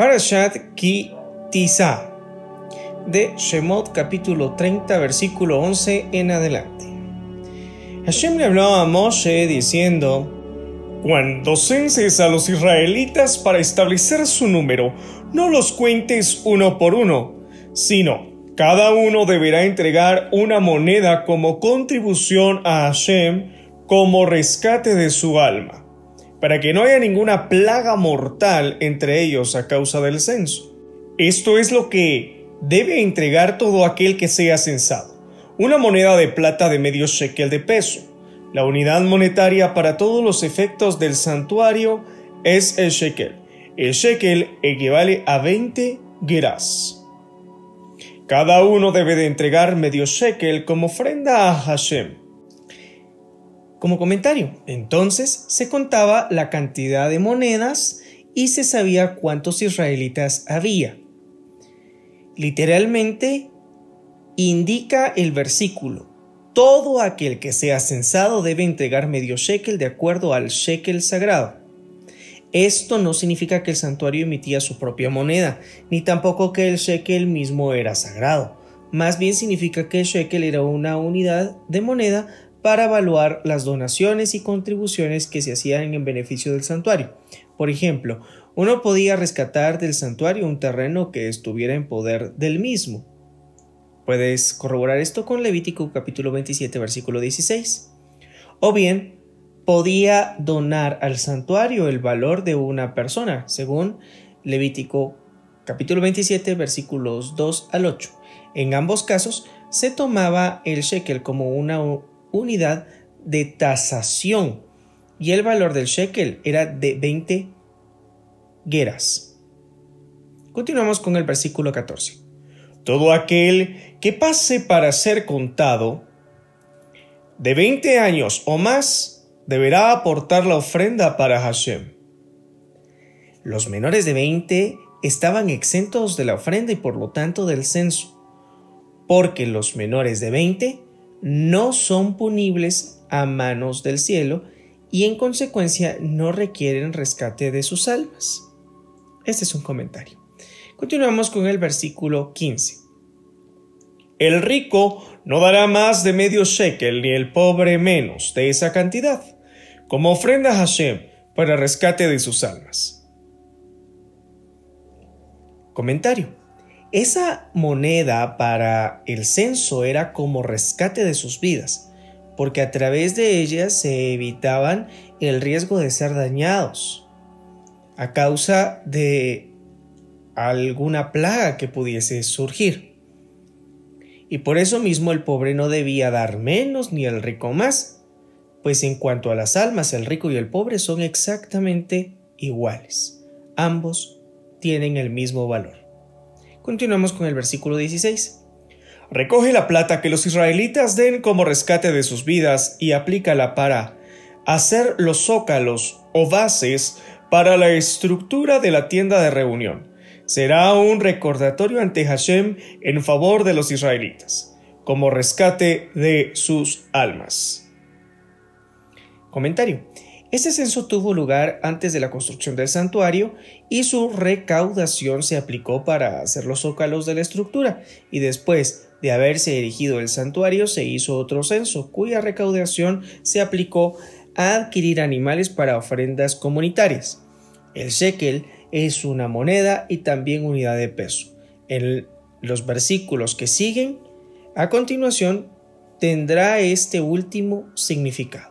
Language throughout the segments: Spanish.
Parashat Ki Tisa de Shemot capítulo 30 versículo 11 en adelante. Hashem le habló a Moshe diciendo, Cuando censes a los israelitas para establecer su número, no los cuentes uno por uno, sino cada uno deberá entregar una moneda como contribución a Hashem como rescate de su alma para que no haya ninguna plaga mortal entre ellos a causa del censo. Esto es lo que debe entregar todo aquel que sea censado. Una moneda de plata de medio shekel de peso. La unidad monetaria para todos los efectos del santuario es el shekel. El shekel equivale a 20 geras. Cada uno debe de entregar medio shekel como ofrenda a Hashem como comentario. Entonces se contaba la cantidad de monedas y se sabía cuántos israelitas había. Literalmente indica el versículo, todo aquel que sea censado debe entregar medio shekel de acuerdo al shekel sagrado. Esto no significa que el santuario emitía su propia moneda, ni tampoco que el shekel mismo era sagrado. Más bien significa que el shekel era una unidad de moneda para evaluar las donaciones y contribuciones que se hacían en beneficio del santuario. Por ejemplo, uno podía rescatar del santuario un terreno que estuviera en poder del mismo. Puedes corroborar esto con Levítico capítulo 27 versículo 16. O bien, podía donar al santuario el valor de una persona, según Levítico capítulo 27 versículos 2 al 8. En ambos casos se tomaba el shekel como una unidad de tasación y el valor del shekel era de 20 gueras. Continuamos con el versículo 14. Todo aquel que pase para ser contado de 20 años o más deberá aportar la ofrenda para Hashem. Los menores de 20 estaban exentos de la ofrenda y por lo tanto del censo, porque los menores de 20 no son punibles a manos del cielo y en consecuencia no requieren rescate de sus almas. Este es un comentario. Continuamos con el versículo 15. El rico no dará más de medio shekel ni el pobre menos de esa cantidad, como ofrenda a Hashem para rescate de sus almas. Comentario. Esa moneda para el censo era como rescate de sus vidas, porque a través de ella se evitaban el riesgo de ser dañados a causa de alguna plaga que pudiese surgir. Y por eso mismo el pobre no debía dar menos ni el rico más, pues en cuanto a las almas, el rico y el pobre son exactamente iguales. Ambos tienen el mismo valor. Continuamos con el versículo 16. Recoge la plata que los israelitas den como rescate de sus vidas y aplícala para hacer los zócalos o bases para la estructura de la tienda de reunión. Será un recordatorio ante Hashem en favor de los israelitas, como rescate de sus almas. Comentario. Este censo tuvo lugar antes de la construcción del santuario y su recaudación se aplicó para hacer los zócalos de la estructura y después de haberse erigido el santuario se hizo otro censo cuya recaudación se aplicó a adquirir animales para ofrendas comunitarias. El shekel es una moneda y también unidad de peso. En los versículos que siguen, a continuación, tendrá este último significado.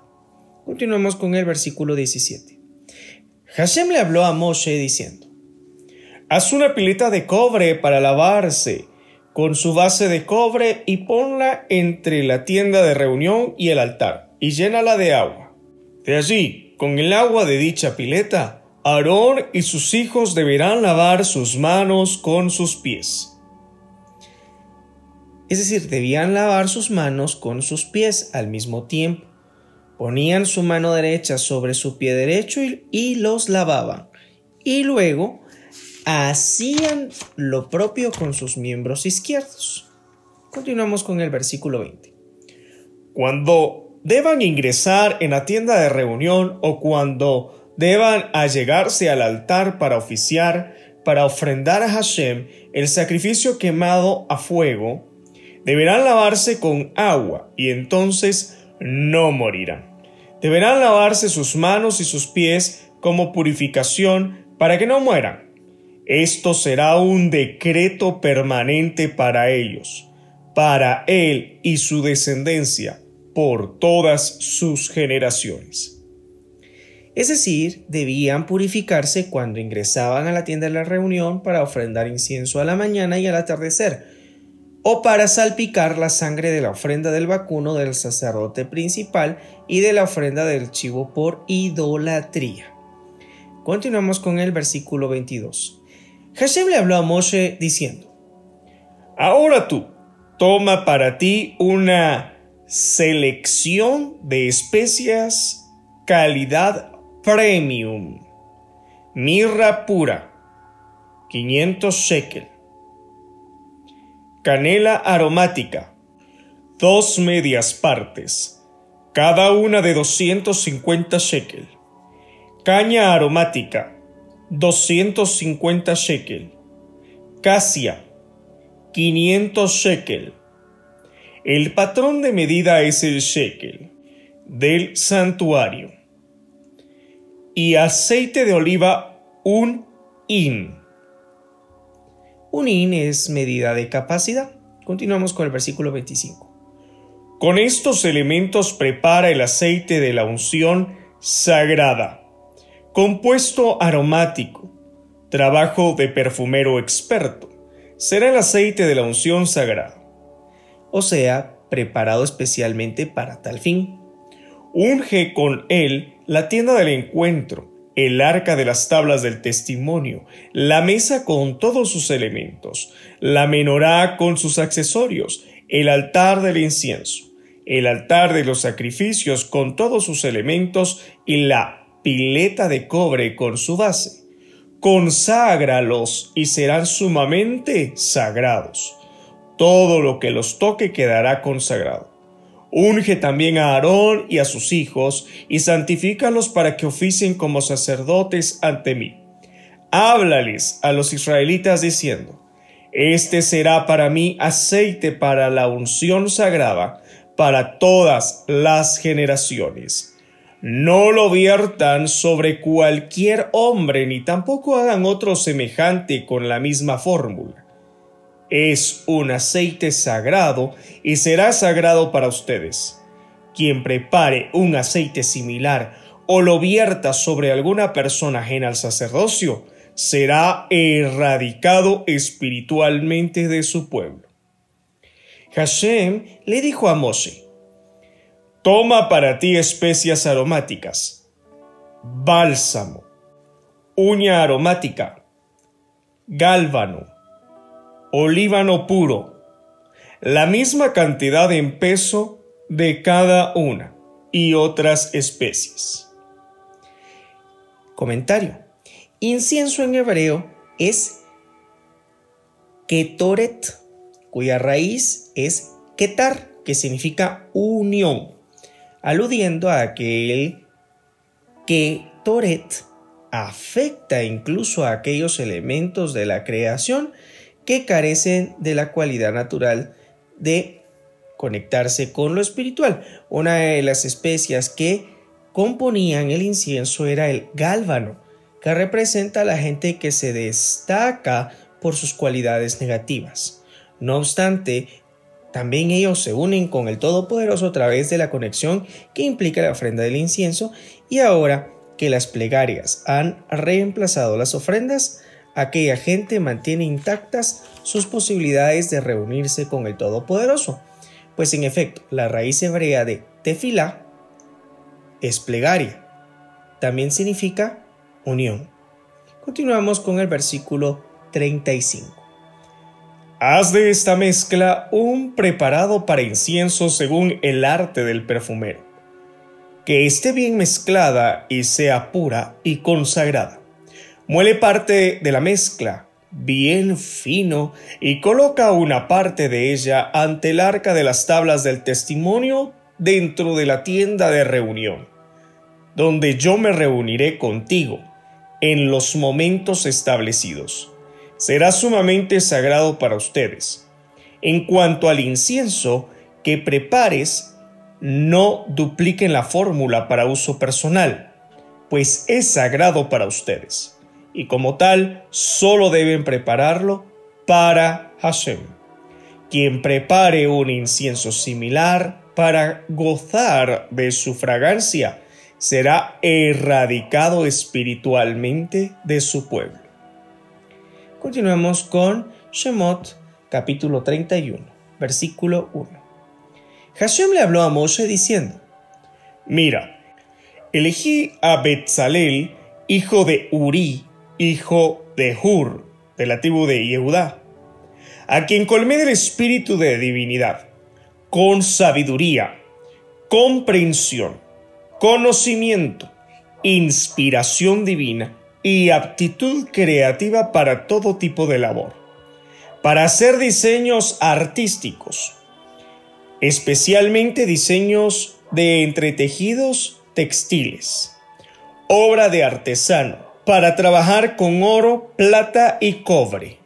Continuamos con el versículo 17. Hashem le habló a Moshe diciendo, Haz una pileta de cobre para lavarse con su base de cobre y ponla entre la tienda de reunión y el altar y llénala de agua. De allí, con el agua de dicha pileta, Aarón y sus hijos deberán lavar sus manos con sus pies. Es decir, debían lavar sus manos con sus pies al mismo tiempo. Ponían su mano derecha sobre su pie derecho y, los lavaban. Y luego hacían lo propio con sus miembros izquierdos. Continuamos con el versículo 20. Cuando deban ingresar en la tienda de reunión o cuando deban allegarse al altar para oficiar, para ofrendar a Hashem el sacrificio quemado a fuego, deberán lavarse con agua y entonces no morirán. Deberán lavarse sus manos y sus pies como purificación para que no mueran. Esto será un decreto permanente para ellos, para él y su descendencia, por todas sus generaciones. Es decir, debían purificarse cuando ingresaban a la tienda de la reunión para ofrendar incienso a la mañana y al atardecer, o para salpicar la sangre de la ofrenda del vacuno del sacerdote principal y de la ofrenda del chivo por idolatría. Continuamos con el versículo 22. Hashem le habló a Moshe diciendo, Ahora tú, toma para ti una selección de especias calidad Premium. Mirra pura. 500 shekel. Canela aromática. Dos medias partes. Cada una de 250 shekel. Caña aromática. 250 shekel. Casia. 500 shekel. El patrón de medida es el shekel del santuario y aceite de oliva un in. Un in es medida de capacidad. Continuamos con el versículo 25. Con estos elementos prepara el aceite de la unción sagrada, compuesto aromático, trabajo de perfumero experto. Será el aceite de la unción sagrada, o sea, preparado especialmente para tal fin. Unge con él la tienda del encuentro, el arca de las tablas del testimonio, la mesa con todos sus elementos, la menorá con sus accesorios, el altar del incienso, el altar de los sacrificios con todos sus elementos y la pileta de cobre con su base. Conságralos y serán sumamente sagrados. Todo lo que los toque quedará consagrado. Unge también a Aarón y a sus hijos, y santifícalos para que oficien como sacerdotes ante mí. Háblales a los israelitas diciendo, Este será para mí aceite para la unción sagrada para todas las generaciones. No lo viertan sobre cualquier hombre, ni tampoco hagan otro semejante con la misma fórmula es un aceite sagrado y será sagrado para ustedes. Quien prepare un aceite similar o lo vierta sobre alguna persona ajena al sacerdocio, será erradicado espiritualmente de su pueblo. Hashem le dijo a Moshe, Toma para ti especias aromáticas, bálsamo, uña aromática, gálbano, olíbano puro, la misma cantidad en peso de cada una y otras especies. Comentario. Incienso en hebreo es ketoret, cuya raíz es ketar, que significa unión, aludiendo a aquel ketoret afecta incluso a aquellos elementos de la creación que carecen de la cualidad natural de conectarse con lo espiritual. Una de las especias que componían el incienso era el gálvano, que representa a la gente que se destaca por sus cualidades negativas. No obstante, también ellos se unen con el Todopoderoso a través de la conexión que implica la ofrenda del incienso y ahora que las plegarias han reemplazado las ofrendas, aquella gente mantiene intactas sus posibilidades de reunirse con el Todopoderoso, pues en efecto la raíz hebrea de tefilá es plegaria, también significa unión. Continuamos con el versículo 35. Haz de esta mezcla un preparado para incienso según el arte del perfumero, que esté bien mezclada y sea pura y consagrada Muele parte de la mezcla bien fino y coloca una parte de ella ante el arca de las tablas del testimonio dentro de la tienda de reunión, donde yo me reuniré contigo, en los momentos establecidos. Será sumamente sagrado para ustedes. En cuanto al incienso que prepares, no dupliquen la fórmula para uso personal, pues es sagrado para ustedes. Y como tal, solo deben prepararlo para Hashem. Quien prepare un incienso similar para gozar de su fragancia, será erradicado espiritualmente de su pueblo. Continuamos con Shemot capítulo 31, versículo 1. Hashem le habló a Moshe diciendo, Mira, elegí a Betzalel, hijo de Uri, hijo de Hur, de la tribu de Yehudá, a quien colmé del espíritu de divinidad, con sabiduría, comprensión, conocimiento, inspiración divina y aptitud creativa para todo tipo de labor, para hacer diseños artísticos, especialmente diseños de entretejidos textiles, obra de artesano, para trabajar con oro, plata y cobre,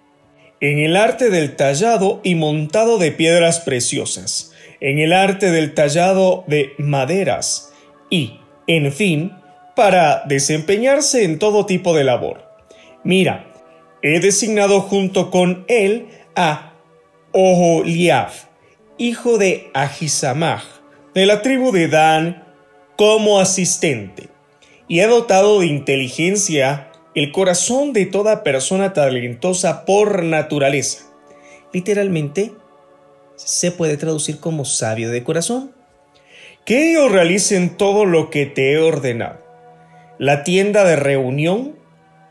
en el arte del tallado y montado de piedras preciosas, en el arte del tallado de maderas, y, en fin, para desempeñarse en todo tipo de labor. Mira, he designado junto con él a Oholiab, hijo de Ahisamach, de la tribu de Dan, como asistente, y he dotado de inteligencia el corazón de toda persona talentosa por naturaleza. Literalmente, se puede traducir como sabio de corazón que ellos realicen todo lo que te he ordenado. La tienda de reunión,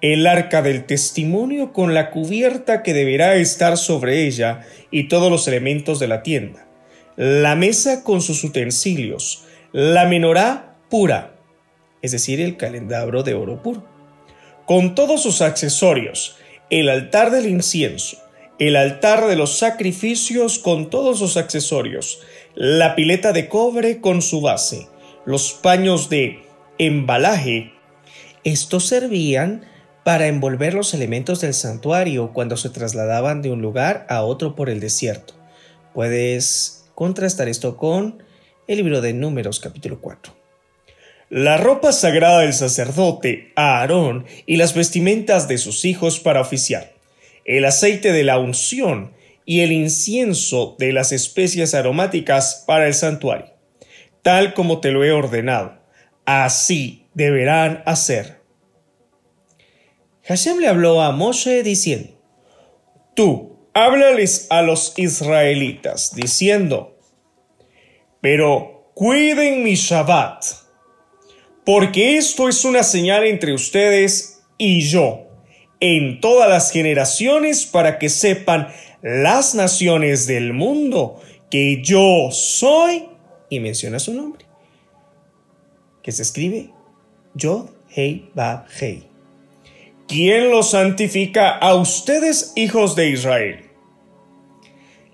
el arca del testimonio con la cubierta que deberá estar sobre ella y todos los elementos de la tienda, la mesa con sus utensilios, la menorá pura, es decir, el calendabro de oro puro, con todos sus accesorios, el altar del incienso, el altar de los sacrificios con todos sus accesorios, la pileta de cobre con su base, los paños de embalaje. Estos servían para envolver los elementos del santuario cuando se trasladaban de un lugar a otro por el desierto. Puedes contrastar esto con el libro de Números capítulo 4. La ropa sagrada del sacerdote, Aarón, y las vestimentas de sus hijos para oficiar. El aceite de la unción y el incienso de las especias aromáticas para el santuario, tal como te lo he ordenado. Así deberán hacer. Hashem le habló a Moshe diciendo, Tú, háblales a los israelitas, diciendo, pero cuiden mi Shabbat, porque esto es una señal entre ustedes y yo, en todas las generaciones, para que sepan las naciones del mundo, que yo soy, y menciona su nombre, que se escribe Yod Hei Ba Hei. ¿Quién los santifica a ustedes, hijos de Israel?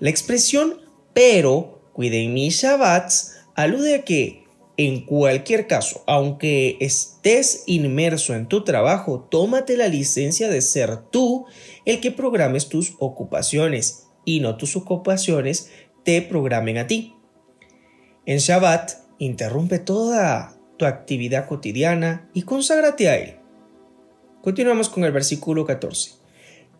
La expresión pero cuiden mis Shabbats alude a que en cualquier caso, aunque estés inmerso en tu trabajo, tómate la licencia de ser tú el que programes tus ocupaciones y no tus ocupaciones te programen a ti. En Shabbat, interrumpe toda tu actividad cotidiana y conságrate a él. Continuamos con el versículo 14.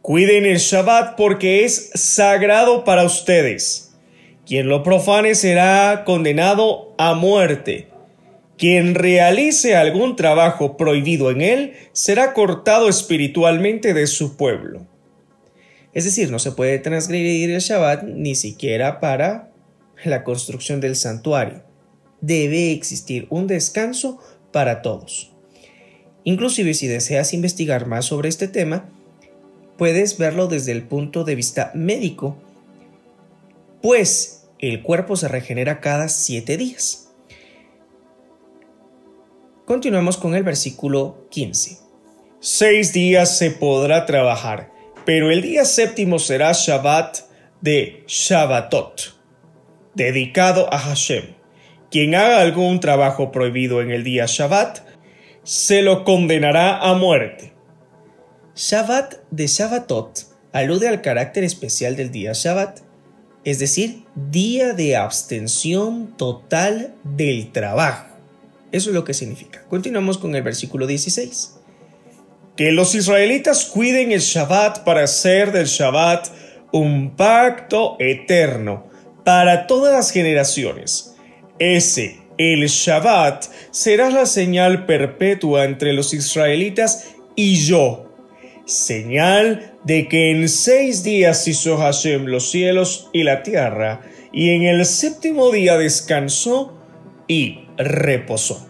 Cuiden el Shabbat porque es sagrado para ustedes. Quien lo profane será condenado a muerte. Quien realice algún trabajo prohibido en él será cortado espiritualmente de su pueblo. Es decir, no se puede transgredir el Shabbat ni siquiera para la construcción del santuario. Debe existir un descanso para todos. Inclusive si deseas investigar más sobre este tema, puedes verlo desde el punto de vista médico, pues el cuerpo se regenera cada siete días. Continuamos con el versículo 15. Seis días se podrá trabajar, pero el día séptimo será Shabbat de Shabbatot, dedicado a Hashem. Quien haga algún trabajo prohibido en el día Shabbat, se lo condenará a muerte. Shabbat de Shabbatot alude al carácter especial del día Shabbat, es decir, día de abstención total del trabajo. Eso es lo que significa. Continuamos con el versículo 16. Que los israelitas cuiden el Shabbat para hacer del Shabbat un pacto eterno para todas las generaciones. Ese, el Shabbat, será la señal perpetua entre los israelitas y yo. Señal de que en seis días hizo Hashem los cielos y la tierra, y en el séptimo día descansó y reposó.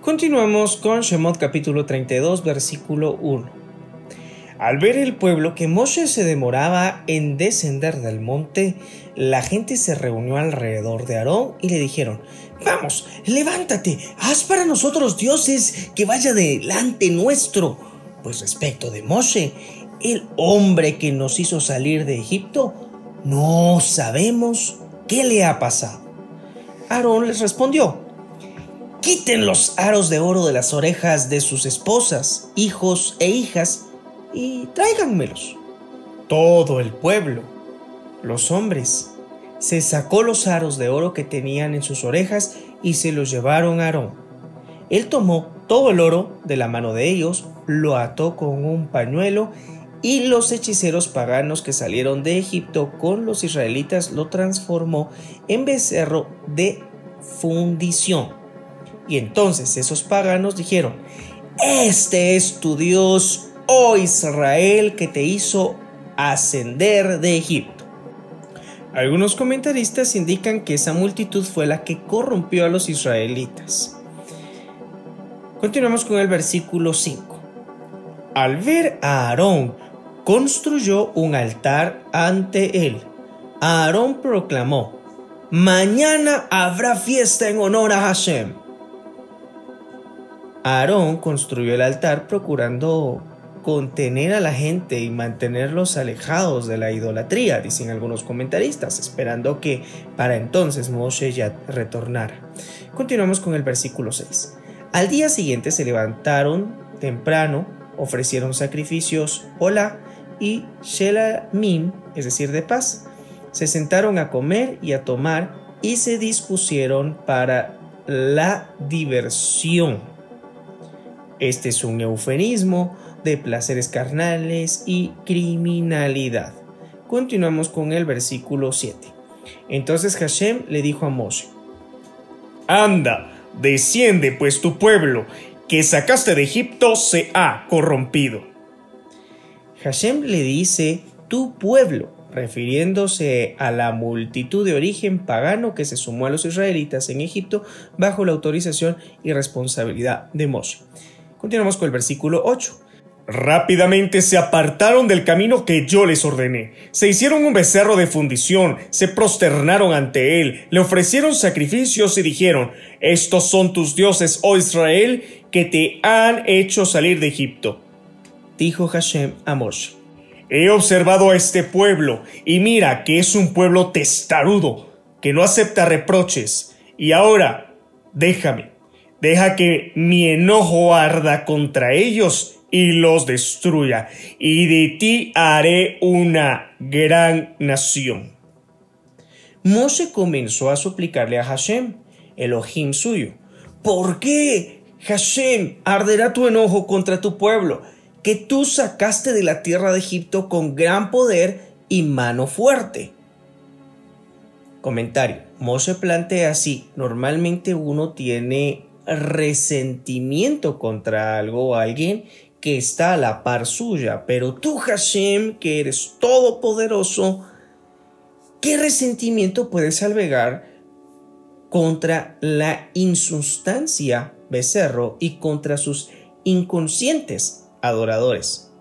Continuamos con Shemot capítulo 32 versículo 1. Al ver el pueblo que Moshe se demoraba en descender del monte, la gente se reunió alrededor de Aarón y le dijeron, Vamos, levántate, haz para nosotros dioses que vaya delante nuestro. Pues respecto de Moshe, el hombre que nos hizo salir de Egipto, no sabemos qué le ha pasado. Aarón les respondió, quiten los aros de oro de las orejas de sus esposas, hijos e hijas, y tráiganmelos. Todo el pueblo, los hombres, se sacó los aros de oro que tenían en sus orejas y se los llevaron a Aarón. Él tomó todo el oro de la mano de ellos, lo ató con un pañuelo y los hechiceros paganos que salieron de Egipto con los israelitas lo transformó en becerro de fundición. Y entonces esos paganos dijeron, Este es tu Dios, oh Israel, que te hizo ascender de Egipto. Algunos comentaristas indican que esa multitud fue la que corrompió a los israelitas. Continuamos con el versículo 5. Al ver a Aarón, construyó un altar ante él. Aarón proclamó, Mañana habrá fiesta en honor a Hashem. Aarón construyó el altar procurando contener a la gente y mantenerlos alejados de la idolatría, dicen algunos comentaristas, esperando que para entonces Moshe ya retornara. Continuamos con el versículo 6. Al día siguiente se levantaron temprano, ofrecieron sacrificios hola y shelamim, es decir, de paz. Se sentaron a comer y a tomar y se dispusieron para la diversión. Este es un eufemismo de placeres carnales y criminalidad. Continuamos con el versículo 7. Entonces Hashem le dijo a Moshe, Anda, desciende pues tu pueblo, que sacaste de Egipto, se ha corrompido. Hashem le dice, tu pueblo, refiriéndose a la multitud de origen pagano que se sumó a los israelitas en Egipto bajo la autorización y responsabilidad de Moshe. Continuamos con el versículo 8. Rápidamente se apartaron del camino que yo les ordené. Se hicieron un becerro de fundición, se prosternaron ante él, le ofrecieron sacrificios y dijeron, Estos son tus dioses, oh Israel, que te han hecho salir de Egipto. Dijo Hashem a Moshe. He observado a este pueblo, y mira que es un pueblo testarudo, que no acepta reproches. Y ahora, déjame, deja que mi enojo arda contra ellos y los destruya, y de ti haré una gran nación. Moshe comenzó a suplicarle a Hashem, Elohim suyo, ¿por qué, Hashem, arderá tu enojo contra tu pueblo, que tú sacaste de la tierra de Egipto con gran poder y mano fuerte? Comentario. Moshe plantea así, normalmente uno tiene resentimiento contra algo o alguien que está a la par suya, pero tú Hashem, que eres todopoderoso, ¿qué resentimiento puedes albergar contra la insustancia becerro y contra sus inconscientes adoradores?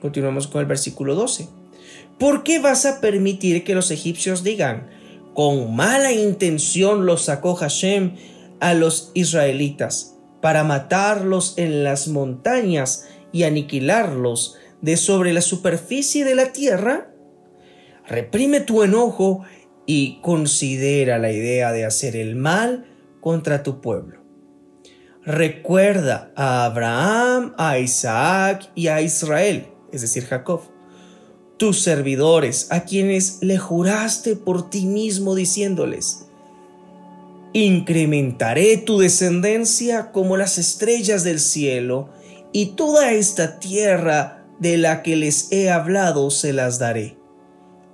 Continuamos con el versículo 12. ¿Por qué vas a permitir que los egipcios digan, con mala intención los sacó Hashem a los israelitas para matarlos en las montañas y aniquilarlos de sobre la superficie de la tierra? Reprime tu enojo y considera la idea de hacer el mal contra tu pueblo. Recuerda a Abraham, a Isaac y a Israel. es decir, Jacob, tus servidores, a quienes le juraste por ti mismo diciéndoles, incrementaré tu descendencia como las estrellas del cielo, y toda esta tierra de la que les he hablado se las daré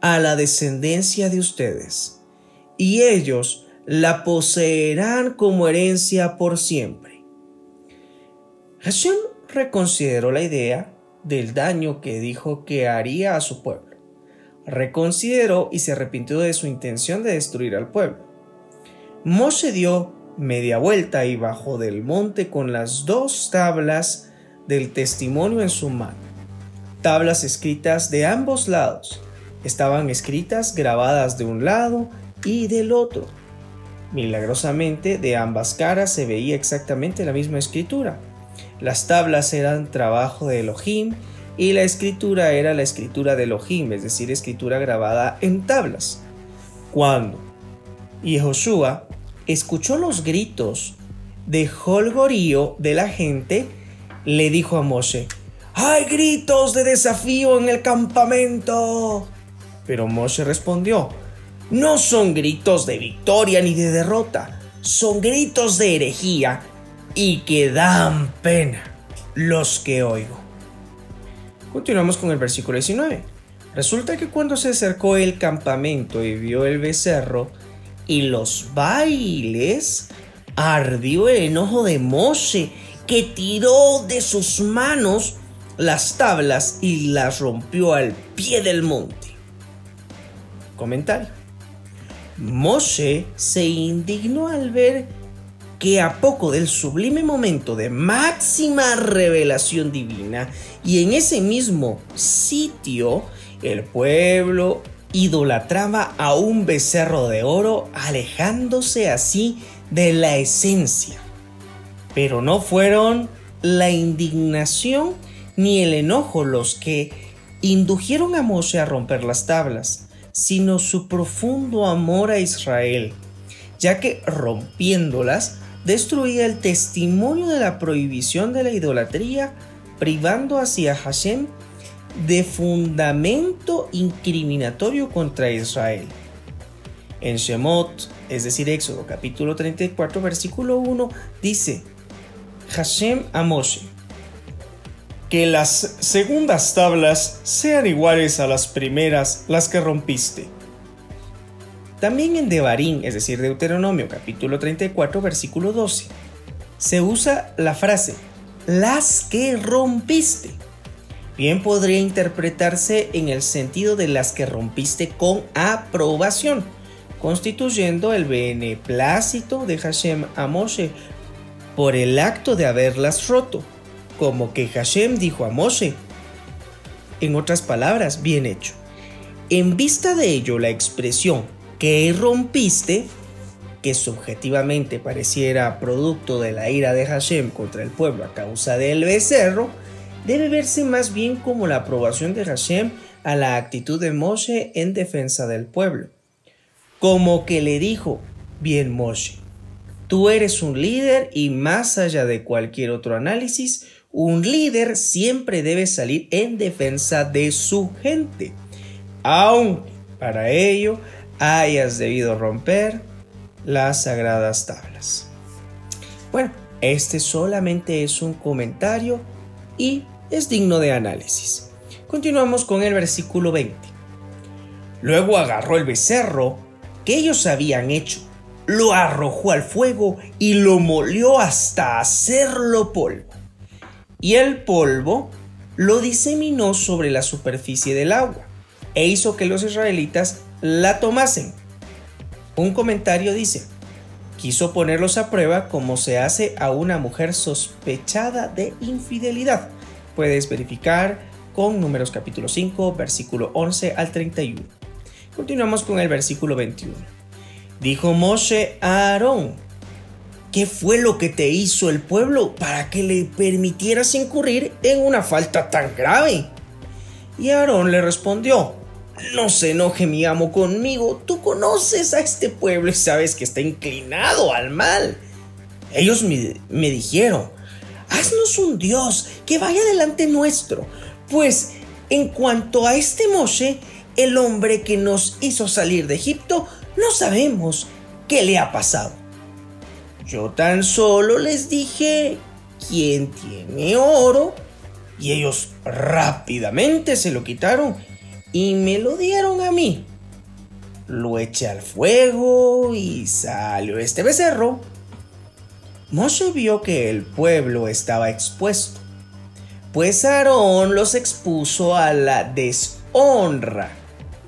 a la descendencia de ustedes, y ellos la poseerán como herencia por siempre. Hashem reconsideró la idea del daño que dijo que haría a su pueblo. Reconsideró y se arrepintió de su intención de destruir al pueblo. Moshe dio media vuelta y bajó del monte con las dos tablas del testimonio en su mano. Tablas escritas de ambos lados. Estaban escritas grabadas de un lado y del otro. Milagrosamente, de ambas caras se veía exactamente la misma escritura. Las tablas eran trabajo de Elohim y la escritura era la escritura de Elohim, es decir, escritura grabada en tablas. Cuando Yehoshua escuchó los gritos de holgorío de la gente, le dijo a Moshe, ¡Hay gritos de desafío en el campamento! Pero Moshe respondió, no son gritos de victoria ni de derrota, son gritos de herejía y que dan pena los que oigo. Continuamos con el versículo 19. Resulta que cuando se acercó el campamento y vio el becerro y los bailes, ardió el enojo de Moshe, que tiró de sus manos las tablas y las rompió al pie del monte. Comentario. Moshe se indignó al ver que a poco del sublime momento de máxima revelación divina y en ese mismo sitio el pueblo idolatraba a un becerro de oro alejándose así de la esencia. Pero no fueron la indignación ni el enojo los que indujeron a Moshe a romper las tablas, sino su profundo amor a Israel, ya que rompiéndolas destruía el testimonio de la prohibición de la idolatría, privando hacia Hashem de fundamento incriminatorio contra Israel. En Shemot, es decir, Éxodo capítulo 34, versículo 1, dice, Hashem a Moshe, que las segundas tablas sean iguales a las primeras, las que rompiste. También en Devarim, es decir, Deuteronomio capítulo 34, versículo 12, se usa la frase, las que rompiste. Bien podría interpretarse en el sentido de las que rompiste con aprobación, constituyendo el beneplácito de Hashem a Moshe por el acto de haberlas roto como que Hashem dijo a Moshe. En otras palabras, bien hecho. En vista de ello, la expresión que rompiste, que subjetivamente pareciera producto de la ira de Hashem contra el pueblo a causa del becerro, debe verse más bien como la aprobación de Hashem a la actitud de Moshe en defensa del pueblo. Como que le dijo, bien Moshe, tú eres un líder y más allá de cualquier otro análisis, un líder siempre debe salir en defensa de su gente, aunque para ello hayas debido romper las sagradas tablas. Bueno, este solamente es un comentario y es digno de análisis. Continuamos con el versículo 20. Luego agarró el becerro que ellos habían hecho, lo arrojó al fuego y lo molió hasta hacerlo polvo y el polvo lo diseminó sobre la superficie del agua e hizo que los israelitas la tomasen. Un comentario dice, quiso ponerlos a prueba como se hace a una mujer sospechada de infidelidad. Puedes verificar con números capítulo 5, versículo 11 al 31. Continuamos con el versículo 21. Dijo Moshe a Aarón, ¿Qué fue lo que te hizo el pueblo para que le permitieras incurrir en una falta tan grave? Y Aarón le respondió, no se enoje mi amo conmigo, tú conoces a este pueblo y sabes que está inclinado al mal. Ellos me, me dijeron, haznos un Dios que vaya delante nuestro, pues En cuanto a este Moshe, el hombre que nos hizo salir de Egipto, no sabemos qué le ha pasado. Yo tan solo les dije, ¿quién tiene oro? Y ellos rápidamente se lo quitaron y me lo dieron a mí. Lo eché al fuego y salió este becerro. Moshe vio que el pueblo estaba expuesto, pues Aarón los expuso a la deshonra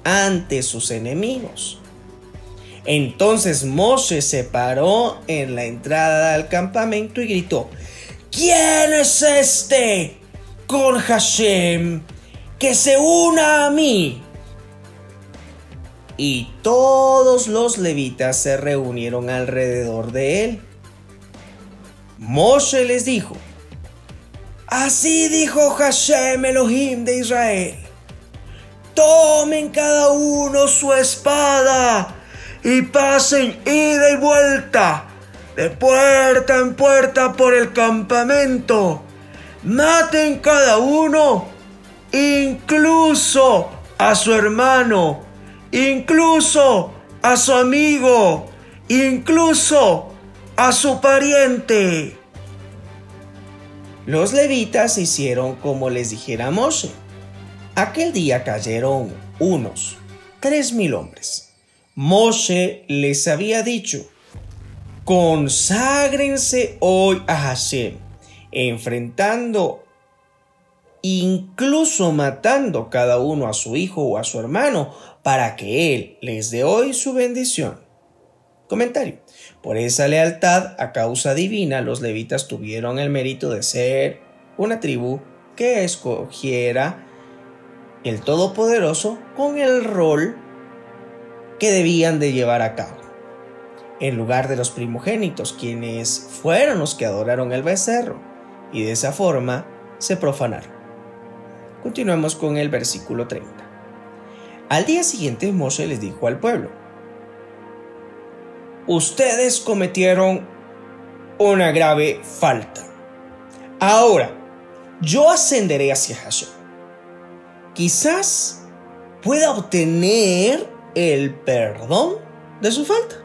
ante sus enemigos. Entonces Moshe se paró en la entrada al campamento y gritó, ¿Quién es este con Hashem que se una a mí? Y todos los levitas se reunieron alrededor de él. Moshe les dijo, Así dijo Hashem Elohim de Israel. Tomen cada uno su espada y pasen ida y vuelta de puerta en puerta por el campamento. Maten cada uno, incluso a su hermano, incluso a su amigo, incluso a su pariente. Los levitas hicieron como les dijera Moshe. Aquel día cayeron unos tres mil hombres. Moshe les había dicho, conságrense hoy a Hashem, enfrentando, incluso matando cada uno a su hijo o a su hermano, para que él les dé hoy su bendición. Comentario. Por esa lealtad a causa divina, los levitas tuvieron el mérito de ser una tribu que escogiera el Todopoderoso con el rol que debían de llevar a cabo en lugar de los primogénitos, quienes fueron los que adoraron el becerro, y de esa forma se profanaron. Continuamos con el versículo 30. Al día siguiente Moshe les dijo al pueblo, Ustedes cometieron una grave falta. Ahora, yo ascenderé hacia Hashem. Quizás pueda obtener el perdón de su falta.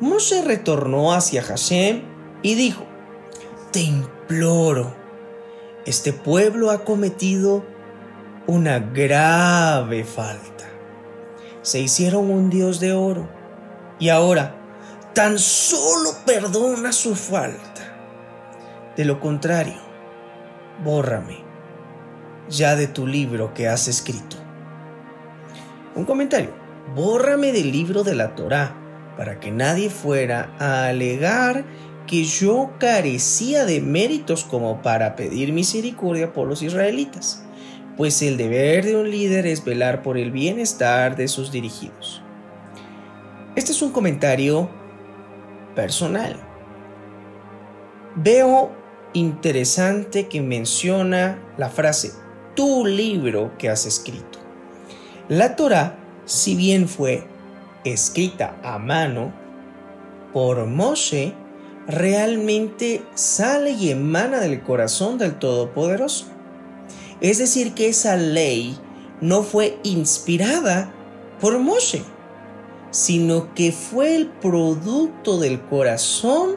Moshe retornó hacia Hashem y dijo, Te imploro, este pueblo ha cometido una grave falta. Se hicieron un dios de oro y ahora tan solo perdona su falta. De lo contrario, bórrame ya de tu libro que has escrito. Un comentario, bórrame del libro de la Torá para que nadie fuera a alegar que yo carecía de méritos como para pedir misericordia por los israelitas, pues el deber de un líder es velar por el bienestar de sus dirigidos. Este es un comentario personal. Veo interesante que menciona la frase tu libro que has escrito. La Torah, si bien fue escrita a mano por Moshe, realmente sale y emana del corazón del Todopoderoso. Es decir, que esa ley no fue inspirada por Moshe, sino que fue el producto del corazón,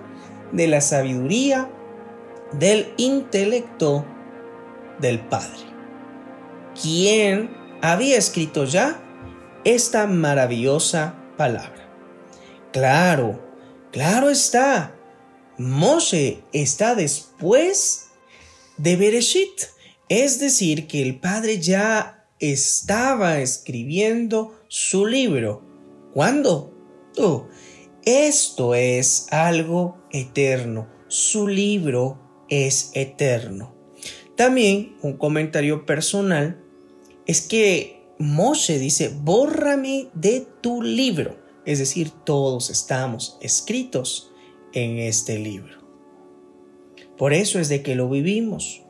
de la sabiduría, del intelecto del Padre, quien había escrito ya esta maravillosa palabra. Claro, claro está. Moshe está después de Bereshit. Es decir, que el Padre ya estaba escribiendo su libro. ¿Cuándo? Oh, esto es algo eterno. Su libro es eterno. También un comentario personal es que Moshe dice, bórrame de tu libro. Es decir, todos estamos escritos en este libro. Por eso es de que lo vivimos.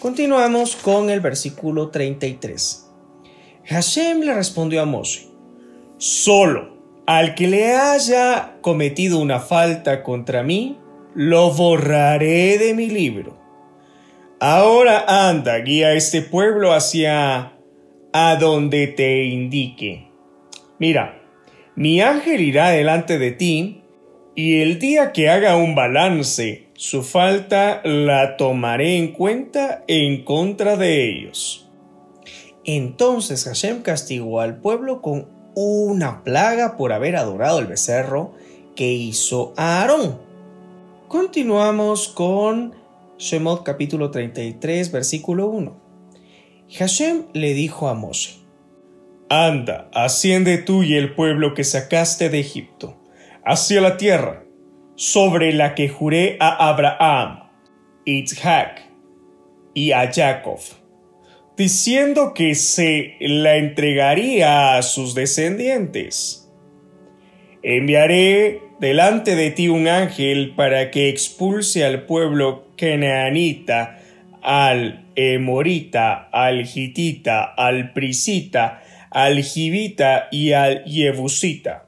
Continuamos con el versículo 33. Hashem le respondió a Moshe, solo al que le haya cometido una falta contra mí, lo borraré de mi libro. Ahora anda, guía a este pueblo hacia a donde te indique. Mira, mi ángel irá delante de ti, y el día que haga un balance, su falta la tomaré en cuenta en contra de ellos. Entonces Hashem castigó al pueblo con una plaga por haber adorado el becerro que hizo Aarón. Continuamos con Shemot capítulo 33 versículo 1. Hashem le dijo a Moshe, Anda, asciende tú y el pueblo que sacaste de Egipto, hacia la tierra, sobre la que juré a Abraham, Isaac y a Jacob, diciendo que se la entregaría a sus descendientes. Enviaré delante de ti un ángel para que expulse al pueblo canaanita, al emorita, al hitita, al prisita, al jibita y al yebusita.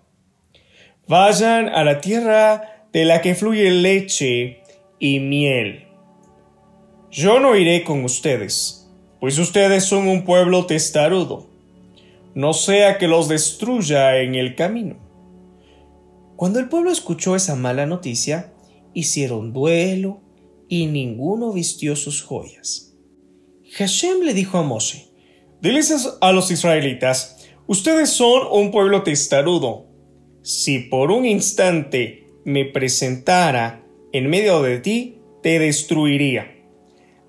Vayan a la tierra de la que fluye leche y miel. Yo no iré con ustedes, pues ustedes son un pueblo testarudo. No sea que los destruya en el camino. Cuando el pueblo escuchó esa mala noticia, hicieron duelo y ninguno vistió sus joyas. Hashem le dijo a Moshe, Diles a los israelitas, ustedes son un pueblo testarudo. Si por un instante me presentara en medio de ti, te destruiría.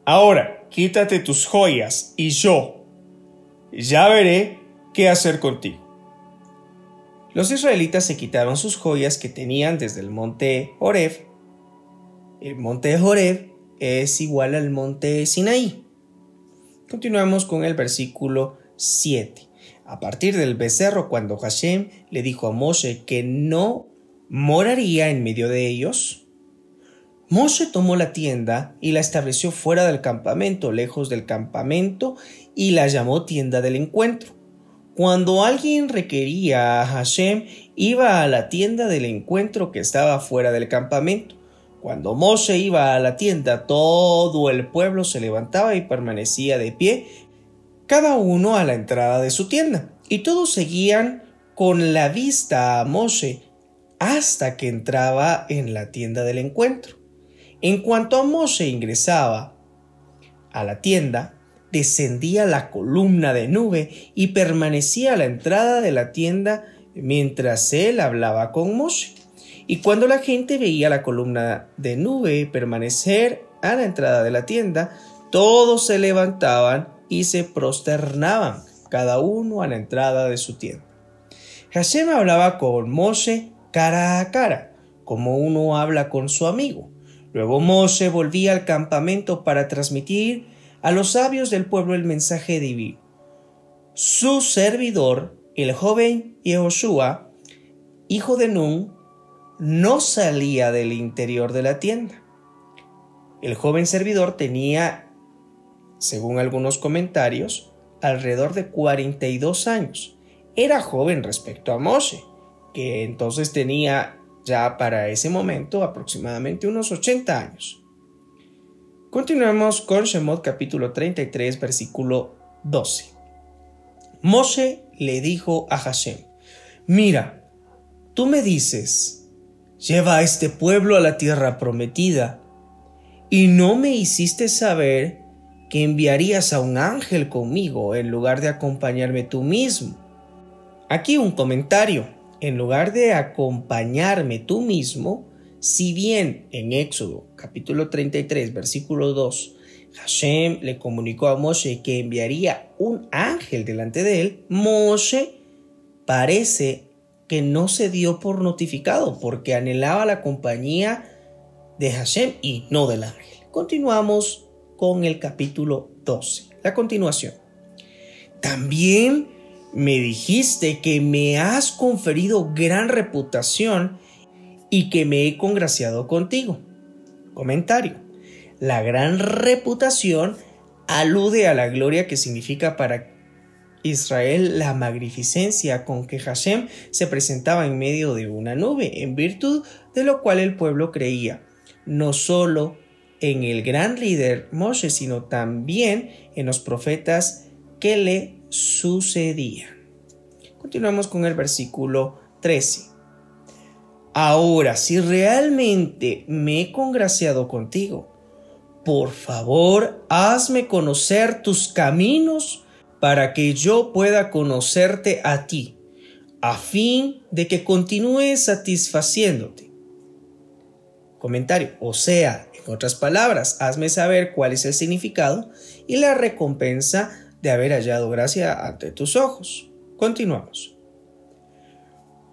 Ahora, quítate tus joyas y yo ya veré qué hacer contigo. Los israelitas se quitaron sus joyas que tenían desde el monte Horeb. El monte Horeb es igual al monte Sinaí. Continuamos con el versículo 7. A partir del becerro, cuando Hashem le dijo a Moshe que no moraría en medio de ellos, Moshe tomó la tienda y la estableció fuera del campamento, lejos del campamento, y la llamó tienda del encuentro. Cuando alguien requería a Hashem, iba a la tienda del encuentro que estaba fuera del campamento. Cuando Moshe iba a la tienda, todo el pueblo se levantaba y permanecía de pie, cada uno a la entrada de su tienda, y todos seguían con la vista a Moshe hasta que entraba en la tienda del encuentro. En cuanto a Moshe ingresaba a la tienda, descendía la columna de nube y permanecía a la entrada de la tienda mientras él hablaba con Moshe. Y cuando la gente veía la columna de nube permanecer a la entrada de la tienda, todos se levantaban y se prosternaban, cada uno a la entrada de su tienda. Hashem hablaba con Moshe cara a cara, como uno habla con su amigo. Luego Moshe volvía al campamento para transmitir a los sabios del pueblo el mensaje divino. Su servidor, el joven Yehoshua, hijo de Nun, no salía del interior de la tienda. El joven servidor tenía, según algunos comentarios, alrededor de 42 años. Era joven respecto a Moshe, que entonces tenía ya para ese momento aproximadamente unos 80 años. Continuamos con Shemot capítulo 33 versículo 12. Moshe le dijo a Hashem, mira, tú me dices, lleva a este pueblo a la tierra prometida, y no me hiciste saber que enviarías a un ángel conmigo en lugar de acompañarme tú mismo. Aquí un comentario, en lugar de acompañarme tú mismo, si bien en Éxodo capítulo 33 versículo 2 Hashem le comunicó a Moshe que enviaría un ángel delante de él, Moshe parece que no se dio por notificado porque anhelaba la compañía de Hashem y no del ángel. Continuamos con el capítulo 12, la continuación. También me dijiste que me has conferido gran reputación y que me he congraciado contigo. Comentario. La gran reputación alude a la gloria que significa para Israel la magnificencia con que Hashem se presentaba en medio de una nube, en virtud de lo cual el pueblo creía, no solo en el gran líder Moshe, sino también en los profetas que le sucedían. Continuamos con el versículo 13. Ahora, si realmente me he congraciado contigo, por favor, hazme conocer tus caminos para que yo pueda conocerte a ti, a fin de que continúes satisfaciéndote. Comentario, o sea, en otras palabras, hazme saber cuál es el significado y la recompensa de haber hallado gracia ante tus ojos. Continuamos.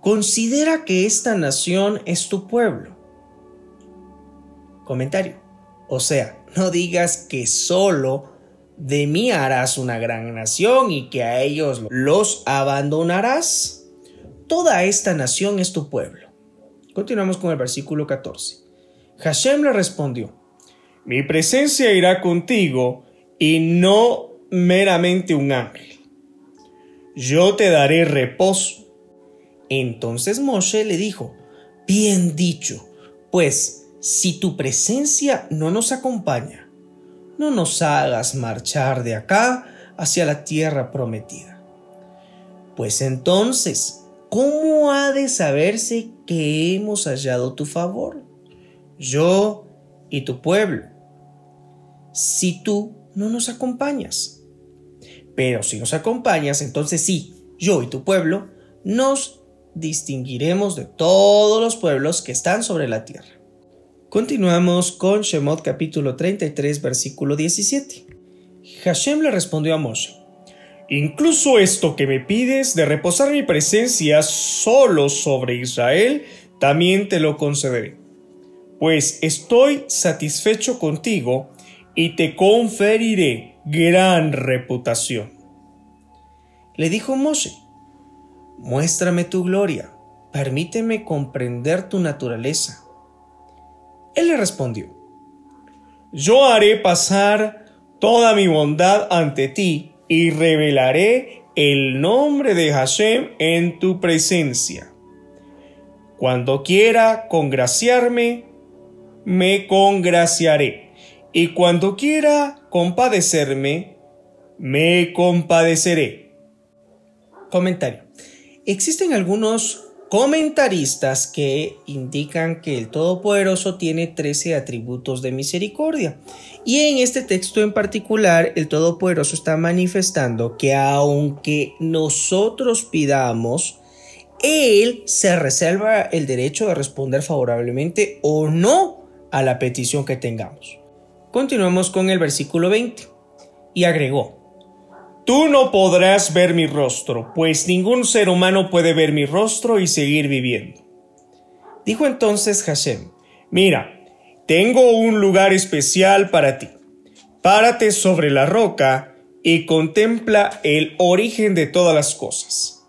Considera que esta nación es tu pueblo. Comentario. O sea, no digas que solo de mí harás una gran nación y que a ellos los abandonarás. Toda esta nación es tu pueblo. Continuamos con el versículo 14. Hashem le respondió, Mi presencia irá contigo y no meramente un ángel. Yo te daré reposo. Entonces Moshe le dijo, Bien dicho, pues si tu presencia no nos acompaña, no nos hagas marchar de acá hacia la tierra prometida. Pues entonces, ¿cómo ha de saberse que hemos hallado tu favor? Yo y tu pueblo, si tú no nos acompañas. Pero si nos acompañas, entonces sí, yo y tu pueblo nos distinguiremos de todos los pueblos que están sobre la tierra. Continuamos con Shemot capítulo 33 versículo 17. Hashem le respondió a Moshe, Incluso esto que me pides de reposar mi presencia solo sobre Israel, también te lo concederé. Pues estoy satisfecho contigo y te conferiré gran reputación. Le dijo Moshe, Muéstrame tu gloria, permíteme comprender tu naturaleza él le respondió, Yo haré pasar toda mi bondad ante ti y revelaré el nombre de Hashem en tu presencia. Cuando quiera congraciarme, me congraciaré. Y cuando quiera compadecerme, me compadeceré. Comentario. Existen algunos comentaristas que indican que el Todopoderoso tiene 13 atributos de misericordia. Y en este texto en particular, el Todopoderoso está manifestando que aunque nosotros pidamos, Él se reserva el derecho de responder favorablemente o no a la petición que tengamos. Continuamos con el versículo 20. Y agregó, Tú no podrás ver mi rostro, pues ningún ser humano puede ver mi rostro y seguir viviendo. Dijo entonces Hashem, mira, tengo un lugar especial para ti. Párate sobre la roca y contempla el origen de todas las cosas.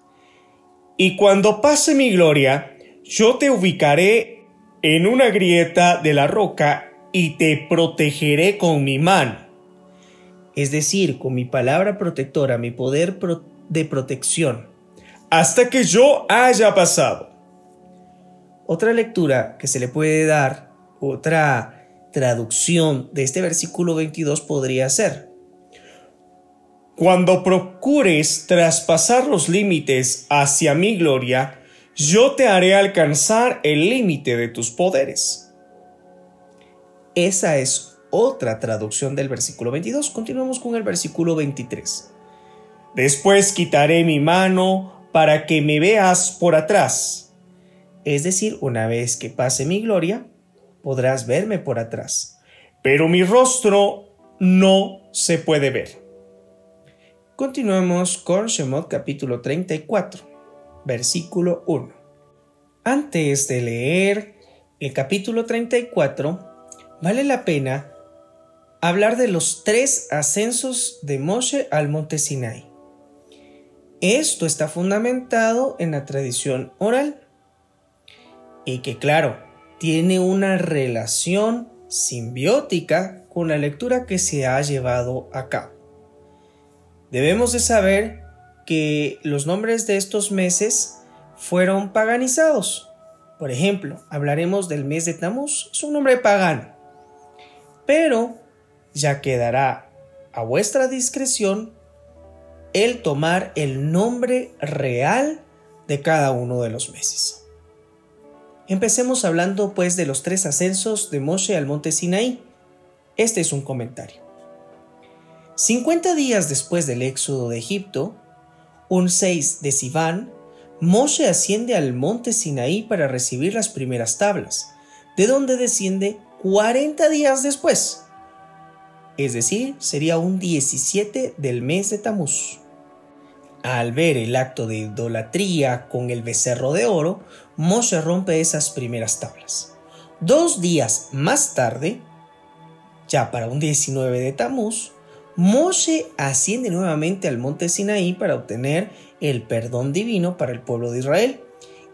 Y cuando pase mi gloria, yo te ubicaré en una grieta de la roca y te protegeré con mi mano es decir, con mi palabra protectora, mi poder de protección, hasta que yo haya pasado. Otra lectura que se le puede dar, otra traducción de este versículo 22 podría ser, cuando procures traspasar los límites hacia mi gloria, yo te haré alcanzar el límite de tus poderes. Esa es otra traducción del versículo 22. Continuamos con el versículo 23. Después quitaré mi mano para que me veas por atrás. Es decir, una vez que pase mi gloria, podrás verme por atrás. Pero mi rostro no se puede ver. Continuamos con Shemot capítulo 34, versículo 1. Antes de leer el capítulo 34, vale la pena hablar de los tres ascensos de Moshe al monte Sinai. Esto está fundamentado en la tradición oral y que claro, tiene una relación simbiótica con la lectura que se ha llevado a cabo. Debemos de saber que los nombres de estos meses fueron paganizados. Por ejemplo, hablaremos del mes de Tamuz, es un nombre pagano pero ya quedará a vuestra discreción el tomar el nombre real de cada uno de los meses. Empecemos hablando pues de los tres ascensos de Moshe al monte Sinaí. Este es un comentario. 50 días después del éxodo de Egipto, un 6 de Sivan, Moshe asciende al monte Sinaí para recibir las primeras tablas, de donde desciende 40 días después. Es decir, sería un 17 del mes de Tamuz. Al ver el acto de idolatría con el becerro de oro, Moshe rompe esas primeras tablas. Dos días más tarde, ya para un 19 de Tamuz, Moshe asciende nuevamente al monte Sinaí para obtener el perdón divino para el pueblo de Israel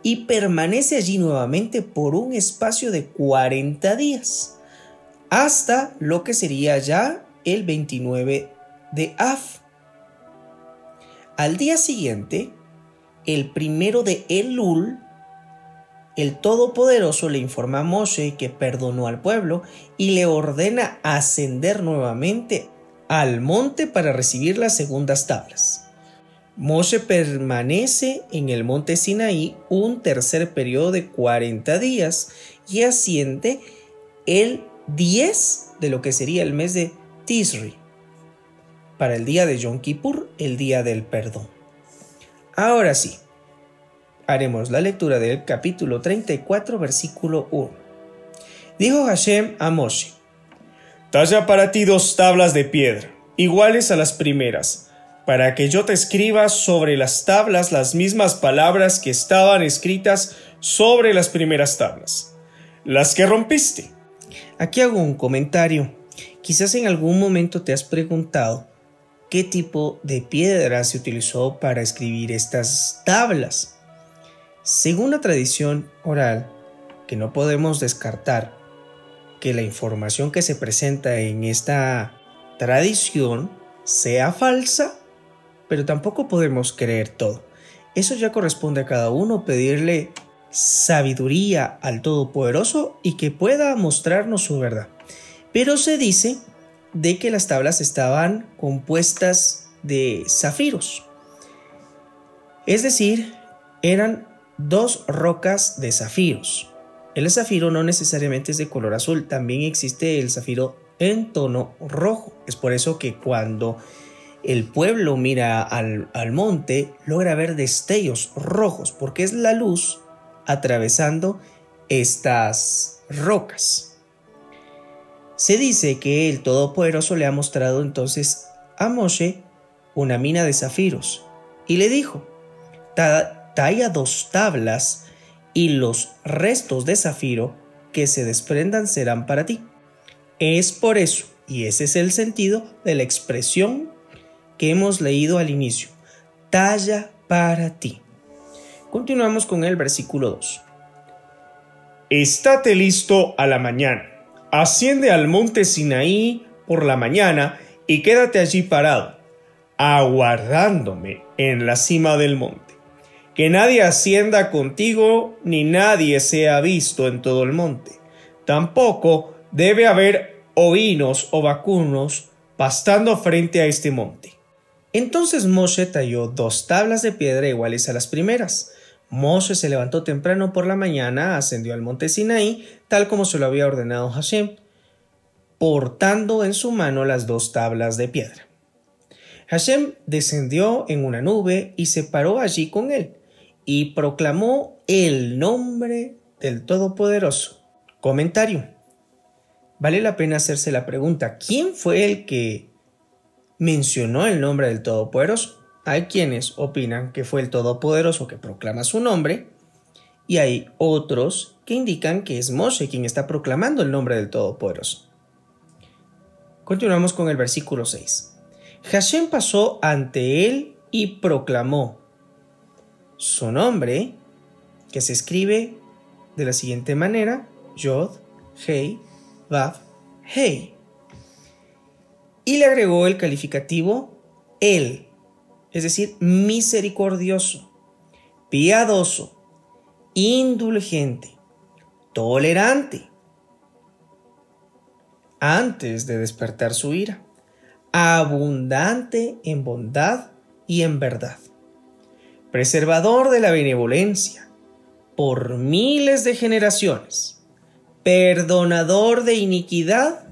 y permanece allí nuevamente por un espacio de 40 días, hasta lo que sería ya el 29 de Af. Al día siguiente, el primero de Elul, el Todopoderoso le informa a Moshe que perdonó al pueblo y le ordena ascender nuevamente al monte para recibir las segundas tablas. Moshe permanece en el monte Sinaí un tercer periodo de 40 días y asciende el 10 de lo que sería el mes de Tisri, para el día de Yom Kippur, el día del perdón. Ahora sí, haremos la lectura del capítulo 34, versículo 1. Dijo Hashem a Moshe, Talla para ti dos tablas de piedra, iguales a las primeras, para que yo te escriba sobre las tablas las mismas palabras que estaban escritas sobre las primeras tablas, las que rompiste. Aquí hago un comentario. Quizás en algún momento te has preguntado qué tipo de piedra se utilizó para escribir estas tablas. Según la tradición oral, que no podemos descartar que la información que se presenta en esta tradición sea falsa, pero tampoco podemos creer todo. Eso ya corresponde a cada uno pedirle sabiduría al Todopoderoso y que pueda mostrarnos su verdad. Pero se dice de que las tablas estaban compuestas de zafiros. Es decir, eran dos rocas de zafiros. El zafiro no necesariamente es de color azul, también existe el zafiro en tono rojo. Es por eso que cuando el pueblo mira al, monte, logra ver destellos rojos, porque es la luz atravesando estas rocas. Se dice que el Todopoderoso le ha mostrado entonces a Moshe una mina de zafiros y le dijo, talla dos tablas y los restos de zafiro que se desprendan serán para ti. Es por eso, y ese es el sentido de la expresión hemos leído al inicio. Talla para ti. Continuamos con el versículo 2. Estate listo a la mañana. Asciende al monte Sinaí por la mañana y quédate allí parado, aguardándome en la cima del monte. Que nadie ascienda contigo ni nadie sea visto en todo el monte. Tampoco debe haber ovinos o vacunos pastando frente a este monte. Entonces Moshe talló dos tablas de piedra iguales a las primeras. Moshe se levantó temprano por la mañana, ascendió al monte Sinaí, tal como se lo había ordenado Hashem, portando en su mano las dos tablas de piedra. Hashem descendió en una nube y se paró allí con él, y proclamó el nombre del Todopoderoso. Comentario. Vale la pena hacerse la pregunta, ¿quién fue el que mencionó el nombre del Todopoderoso. Hay quienes opinan que fue el Todopoderoso que proclama su nombre y hay otros que indican que es Moshe quien está proclamando el nombre del Todopoderoso. Continuamos con el versículo 6. Hashem pasó ante él y proclamó su nombre, que se escribe de la siguiente manera: Yod, Hei, Vav, Hei y le agregó el calificativo él, es decir, misericordioso, piadoso, indulgente, tolerante, antes de despertar su ira, abundante en bondad y en verdad, preservador de la benevolencia por miles de generaciones, perdonador de iniquidad,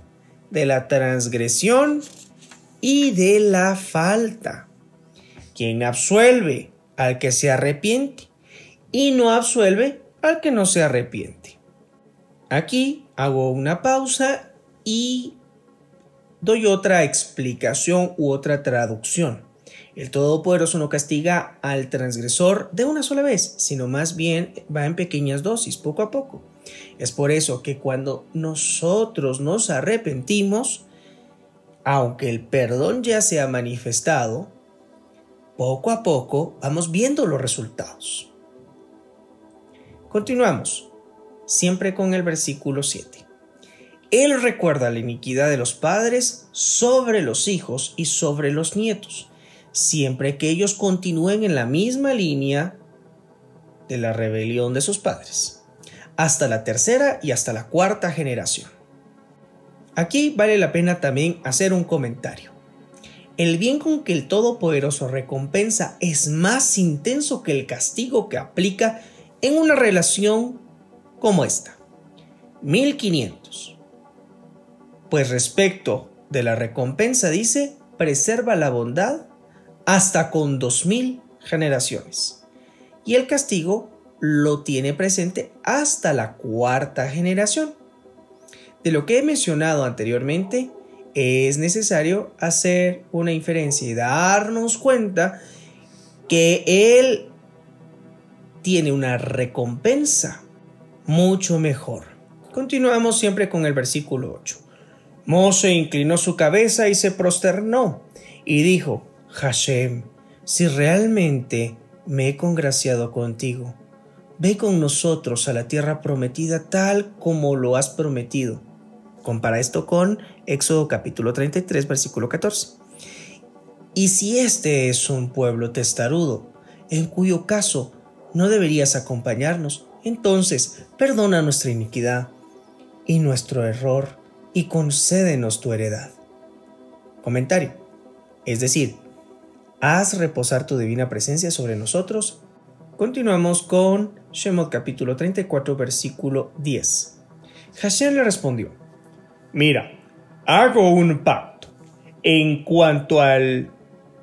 de la transgresión y de la falta, quien absuelve al que se arrepiente y no absuelve al que no se arrepiente. Aquí hago una pausa y doy otra explicación u otra traducción. El Todopoderoso no castiga al transgresor de una sola vez, sino más bien va en pequeñas dosis, poco a poco. Es por eso que cuando nosotros nos arrepentimos, aunque el perdón ya se ha manifestado, poco a poco vamos viendo los resultados. Continuamos, siempre con el versículo 7. Él recuerda la iniquidad de los padres sobre los hijos y sobre los nietos, siempre que ellos continúen en la misma línea de la rebelión de sus padres, hasta la tercera y hasta la cuarta generación. Aquí vale la pena también hacer un comentario. El bien con que el Todopoderoso recompensa es más intenso que el castigo que aplica en una relación como esta. 1500. Pues respecto de la recompensa dice, preserva la bondad hasta con 2000 generaciones. Y el castigo lo tiene presente hasta la cuarta generación. De lo que he mencionado anteriormente, es necesario hacer una inferencia y darnos cuenta que Él tiene una recompensa mucho mejor. Continuamos siempre con el versículo 8. Mose inclinó su cabeza y se prosternó y dijo, Hashem, si realmente me he congraciado contigo, ve con nosotros a la tierra prometida tal como lo has prometido. Compara esto con Éxodo capítulo 33, versículo 14. Y si este es un pueblo testarudo, en cuyo caso no deberías acompañarnos, entonces perdona nuestra iniquidad y nuestro error y concédenos tu heredad. Comentario. Es decir, haz reposar tu divina presencia sobre nosotros. Continuamos con Shemot capítulo 34 versículo 10. Hashem le respondió, mira, hago un pacto en cuanto al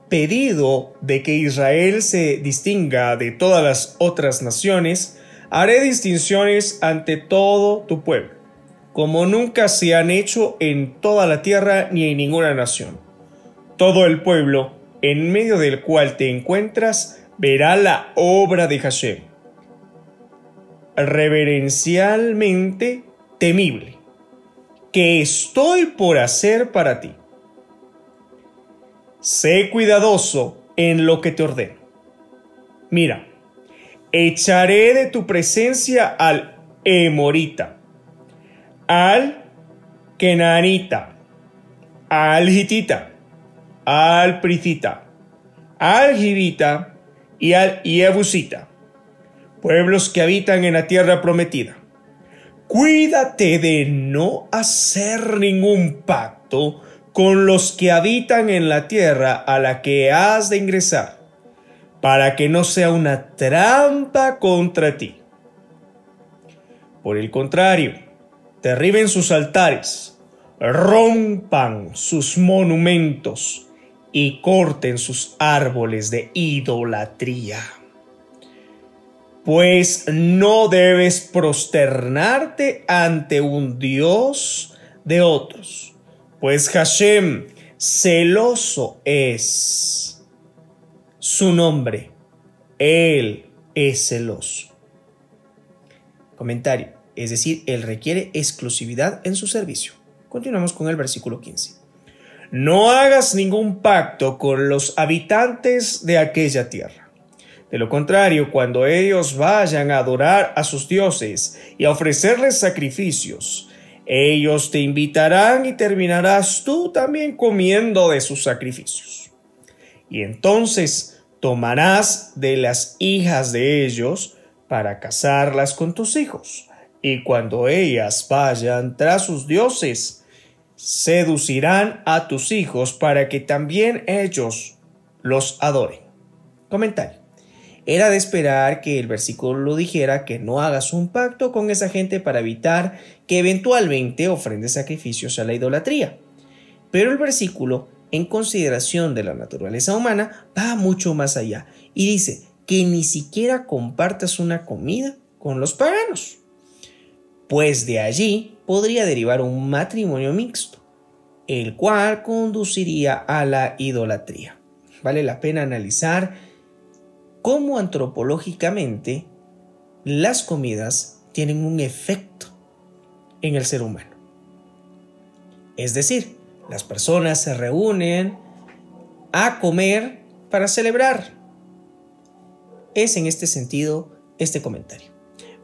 pedido de que Israel se distinga de todas las otras naciones, haré distinciones ante todo tu pueblo, como nunca se han hecho en toda la tierra ni en ninguna nación. Todo el pueblo en medio del cual te encuentras verá la obra de Hashem, reverencialmente temible, que estoy por hacer para ti. Sé cuidadoso en lo que te ordeno. Mira, echaré de tu presencia al Emorita, al Kenanita, al Hitita, al Pricita, al Gibita y al Iebusita, pueblos que habitan en la tierra prometida. Cuídate de no hacer ningún pacto con los que habitan en la tierra a la que has de ingresar, para que no sea una trampa contra ti. Por el contrario, derriben sus altares, rompan sus monumentos y corten sus árboles de idolatría. Pues no debes prosternarte ante un Dios de otros pues Hashem celoso es su nombre. Él es celoso. Comentario. Es decir, Él requiere exclusividad en su servicio. Continuamos con el versículo 15. No hagas ningún pacto con los habitantes de aquella tierra. De lo contrario, cuando ellos vayan a adorar a sus dioses y a ofrecerles sacrificios, ellos te invitarán y terminarás tú también comiendo de sus sacrificios. Y entonces tomarás de las hijas de ellos para casarlas con tus hijos. Y cuando ellas vayan tras sus dioses, seducirán a tus hijos para que también ellos los adoren. Comentario. Era de esperar que el versículo dijera que no hagas un pacto con esa gente para evitar que eventualmente ofrendes sacrificios a la idolatría. Pero el versículo, en consideración de la naturaleza humana, va mucho más allá y dice que ni siquiera compartas una comida con los paganos. Pues de allí podría derivar un matrimonio mixto, el cual conduciría a la idolatría. Vale la pena analizar cómo antropológicamente las comidas tienen un efecto en el ser humano. Es decir, las personas se reúnen a comer para celebrar. Es en este sentido este comentario.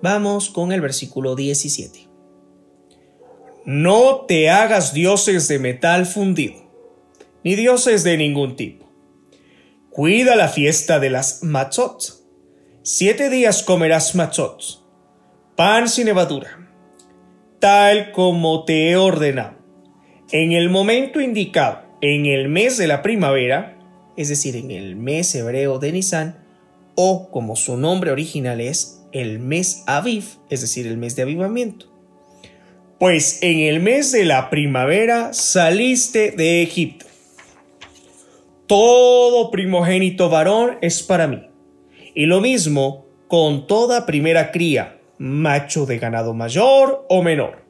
Vamos con el versículo 17. No te hagas dioses de metal fundido, ni dioses de ningún tipo. Cuida la fiesta de las matzot. Siete días comerás matzot, pan sin levadura, tal como te he ordenado. En el momento indicado, en el mes de la primavera, es decir, en el mes hebreo de Nisan, o como su nombre original es, el mes Aviv, es decir, el mes de avivamiento. Pues en el mes de la primavera saliste de Egipto. Todo primogénito varón es para mí. Y lo mismo con toda primera cría, macho de ganado mayor o menor.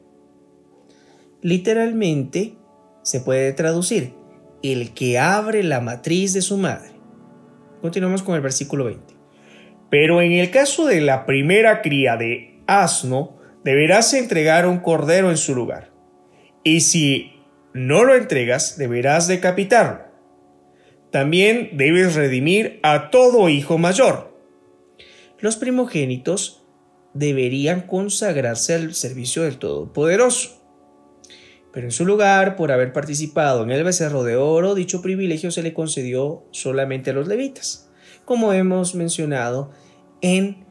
Literalmente se puede traducir el que abre la matriz de su madre. Continuamos con el versículo 20. Pero en el caso de la primera cría de asno, deberás entregar un cordero en su lugar. Y si no lo entregas, deberás decapitarlo. También debes redimir a todo hijo mayor. Los primogénitos deberían consagrarse al servicio del Todopoderoso. Pero en su lugar, por haber participado en el becerro de oro, dicho privilegio se le concedió solamente a los levitas, como hemos mencionado en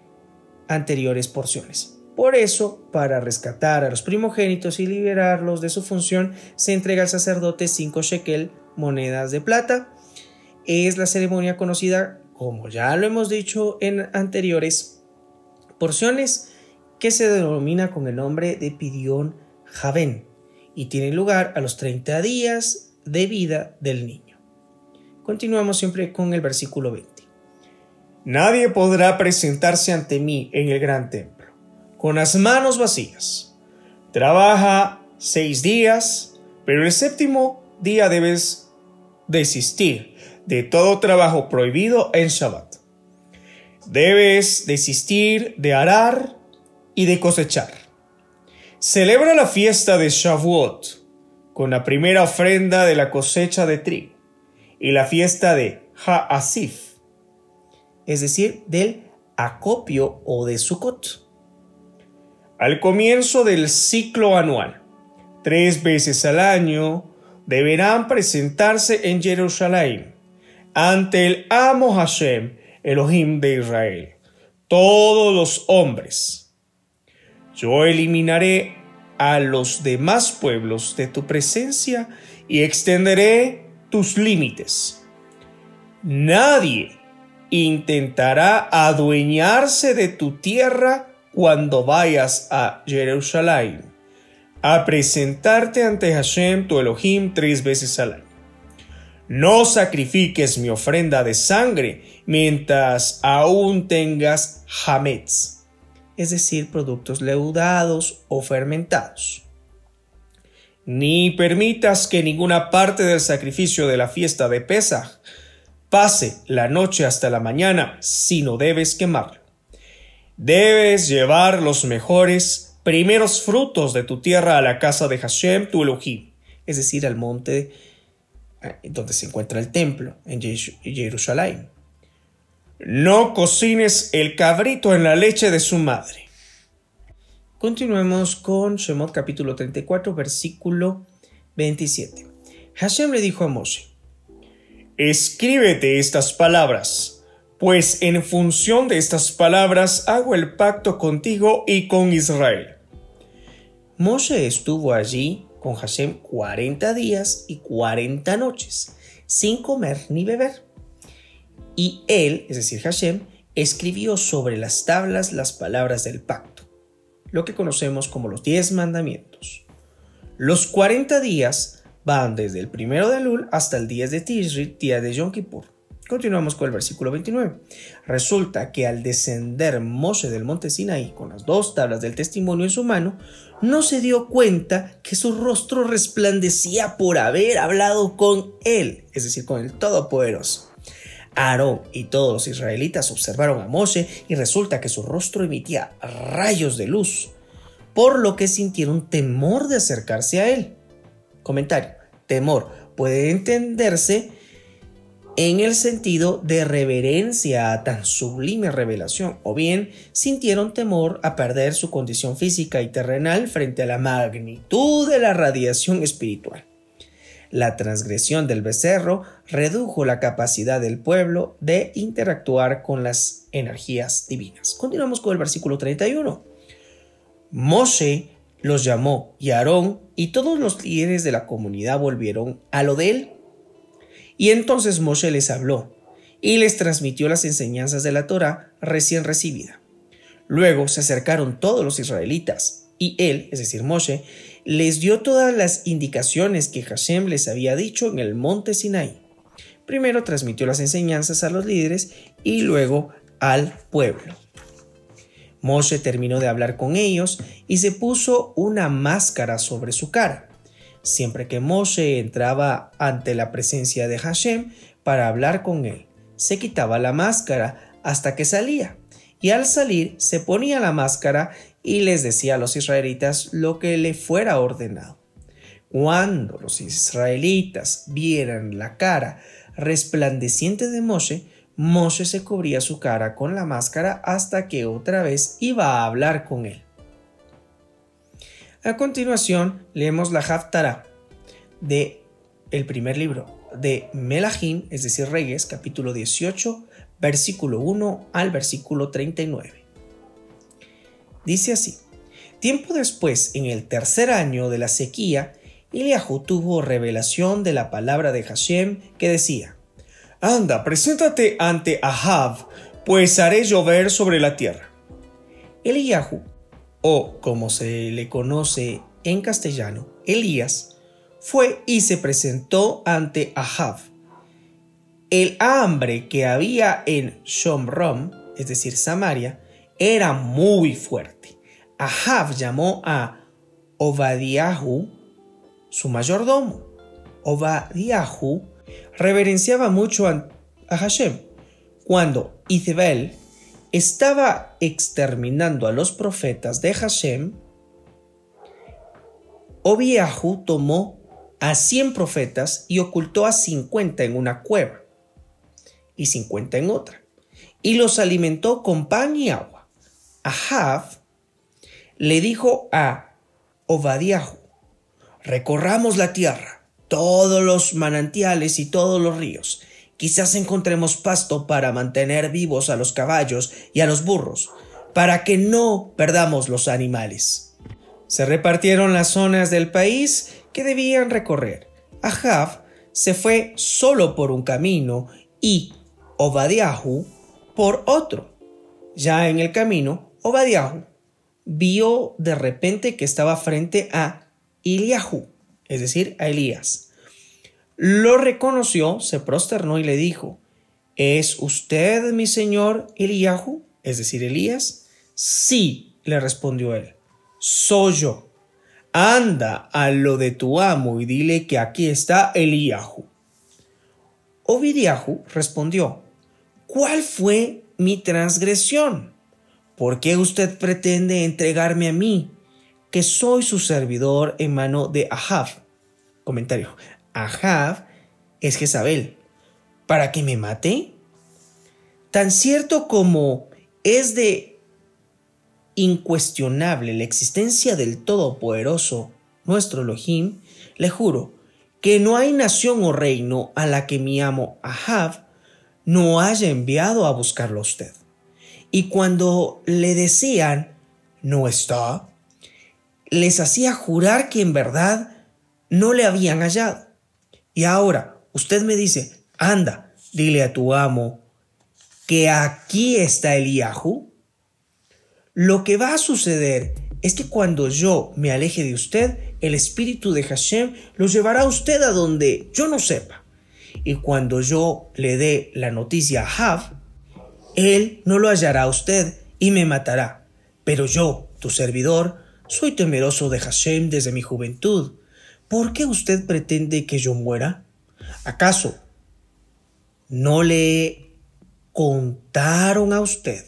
anteriores porciones. Por eso, para rescatar a los primogénitos y liberarlos de su función, se entrega al sacerdote cinco shekel monedas de plata. Es la ceremonia conocida, como ya lo hemos dicho en anteriores porciones, que se denomina con el nombre de Pidión Javén y tiene lugar a los 30 días de vida del niño. Continuamos siempre con el versículo 20. Nadie podrá presentarse ante mí en el gran templo con las manos vacías. Trabaja seis días, pero el séptimo día debes desistir de todo trabajo prohibido en Shabbat. Debes desistir de arar y de cosechar. Celebra la fiesta de Shavuot con la primera ofrenda de la cosecha de trigo y la fiesta de Ha'asif es decir, del acopio o de Sukkot. Al comienzo del ciclo anual, tres veces al año, deberán presentarse en Jerusalén ante el Amo Hashem, Elohim de Israel, todos los hombres. Yo eliminaré a los demás pueblos de tu presencia y extenderé tus límites. Nadie intentará adueñarse de tu tierra cuando vayas a Jerusalén, a presentarte ante Hashem tu Elohim tres veces al año. No sacrifiques mi ofrenda de sangre mientras aún tengas hametz, es decir, productos leudados o fermentados. Ni permitas que ninguna parte del sacrificio de la fiesta de Pesach pase la noche hasta la mañana si no debes quemarlo. Debes llevar los mejores primeros frutos de tu tierra a la casa de Hashem, tu Elohim, es decir, al monte eh, donde se encuentra el templo, en Jerusalén. No cocines el cabrito en la leche de su madre. Continuemos con Shemot capítulo 34, versículo 27. Hashem le dijo a Moshe, Escríbete estas palabras, pues en función de estas palabras hago el pacto contigo y con Israel. Moshe estuvo allí con Hashem 40 días y 40 noches, sin comer ni beber. Y él, es decir, Hashem, escribió sobre las tablas las palabras del pacto, lo que conocemos como los diez mandamientos. Los 40 días van desde el primero de Lul hasta el 10 de Tishri, día de Yom Kippur. Continuamos con el versículo 29. Resulta que al descender Moshe del monte Sinaí con las dos tablas del testimonio en su mano, no se dio cuenta que su rostro resplandecía por haber hablado con él, es decir, con el Todopoderoso. Aarón y todos los israelitas observaron a Moshe y resulta que su rostro emitía rayos de luz, por lo que sintieron temor de acercarse a él. Comentario. Temor puede entenderse en el sentido de reverencia a tan sublime revelación, o bien sintieron temor a perder su condición física y terrenal frente a la magnitud de la radiación espiritual. La transgresión del becerro redujo la capacidad del pueblo de interactuar con las energías divinas. Continuamos con el versículo 31. Moshe los llamó y Aarón y todos los líderes de la comunidad volvieron a lo de él y entonces Moshe les habló y les transmitió las enseñanzas de la Torah recién recibida. Luego se acercaron todos los israelitas y él, es decir, Moshe, les dio todas las indicaciones que Hashem les había dicho en el monte Sinaí. Primero transmitió las enseñanzas a los líderes y luego al pueblo. Moshe terminó de hablar con ellos y se puso una máscara sobre su cara. Siempre que Moshe entraba ante la presencia de Hashem para hablar con él, se quitaba la máscara hasta que salía, y al salir se ponía la máscara y les decía a los israelitas lo que le fuera ordenado. Cuando los israelitas vieran la cara resplandeciente de Moshe, Moshe se cubría su cara con la máscara hasta que otra vez iba a hablar con él. A continuación, leemos la Haftarah de el primer libro de Melahim, es decir, Reyes, capítulo 18, versículo 1 al versículo 39. Dice así: Tiempo después, en el tercer año de la sequía, Eliahu tuvo revelación de la palabra de Hashem que decía: Anda, preséntate ante Ahab, pues haré llover sobre la tierra. Eliahu o como se le conoce en castellano, Elías, fue y se presentó ante Ahab. El hambre que había en Shomrom, es decir, Samaria, era muy fuerte. Ahab llamó a Obadiahu, su mayordomo. Obadiahu reverenciaba mucho a Hashem. Cuando Izebel, estaba exterminando a los profetas de Hashem, Obiahu tomó a 100 profetas y ocultó a 50 en una cueva y 50 en otra, y los alimentó con pan y agua. Ahab le dijo a Obadiahu, recorramos la tierra, todos los manantiales y todos los ríos, Quizás encontremos pasto para mantener vivos a los caballos y a los burros, para que no perdamos los animales. Se repartieron las zonas del país que debían recorrer. Ahab se fue solo por un camino y Obadiahu por otro. Ya en el camino, Obadiahu vio de repente que estaba frente a Iliahu, es decir, a Elías. Lo reconoció, se prosternó y le dijo, ¿Es usted mi señor Eliahu? Es decir, Elías. Sí, le respondió él, soy yo. Anda a lo de tu amo y dile que aquí está Eliahu. Ovidiahu respondió, ¿cuál fue mi transgresión? ¿Por qué usted pretende entregarme a mí, que soy su servidor en mano de Ahab? Comentario. Ahab es Jezabel. ¿Para que me mate? Tan cierto como es de incuestionable la existencia del Todopoderoso, nuestro Elohim, le juro que no hay nación o reino a la que mi amo Ahab no haya enviado a buscarlo a usted. Y cuando le decían, no está, les hacía jurar que en verdad no le habían hallado. Y ahora usted me dice, anda, dile a tu amo que aquí está Eliahu. Lo que va a suceder es que cuando yo me aleje de usted, el espíritu de Hashem lo llevará a usted a donde yo no sepa. Y cuando yo le dé la noticia a Hav, él no lo hallará a usted y me matará. Pero yo, tu servidor, soy temeroso de Hashem desde mi juventud. ¿Por qué usted pretende que yo muera? ¿Acaso no le contaron a usted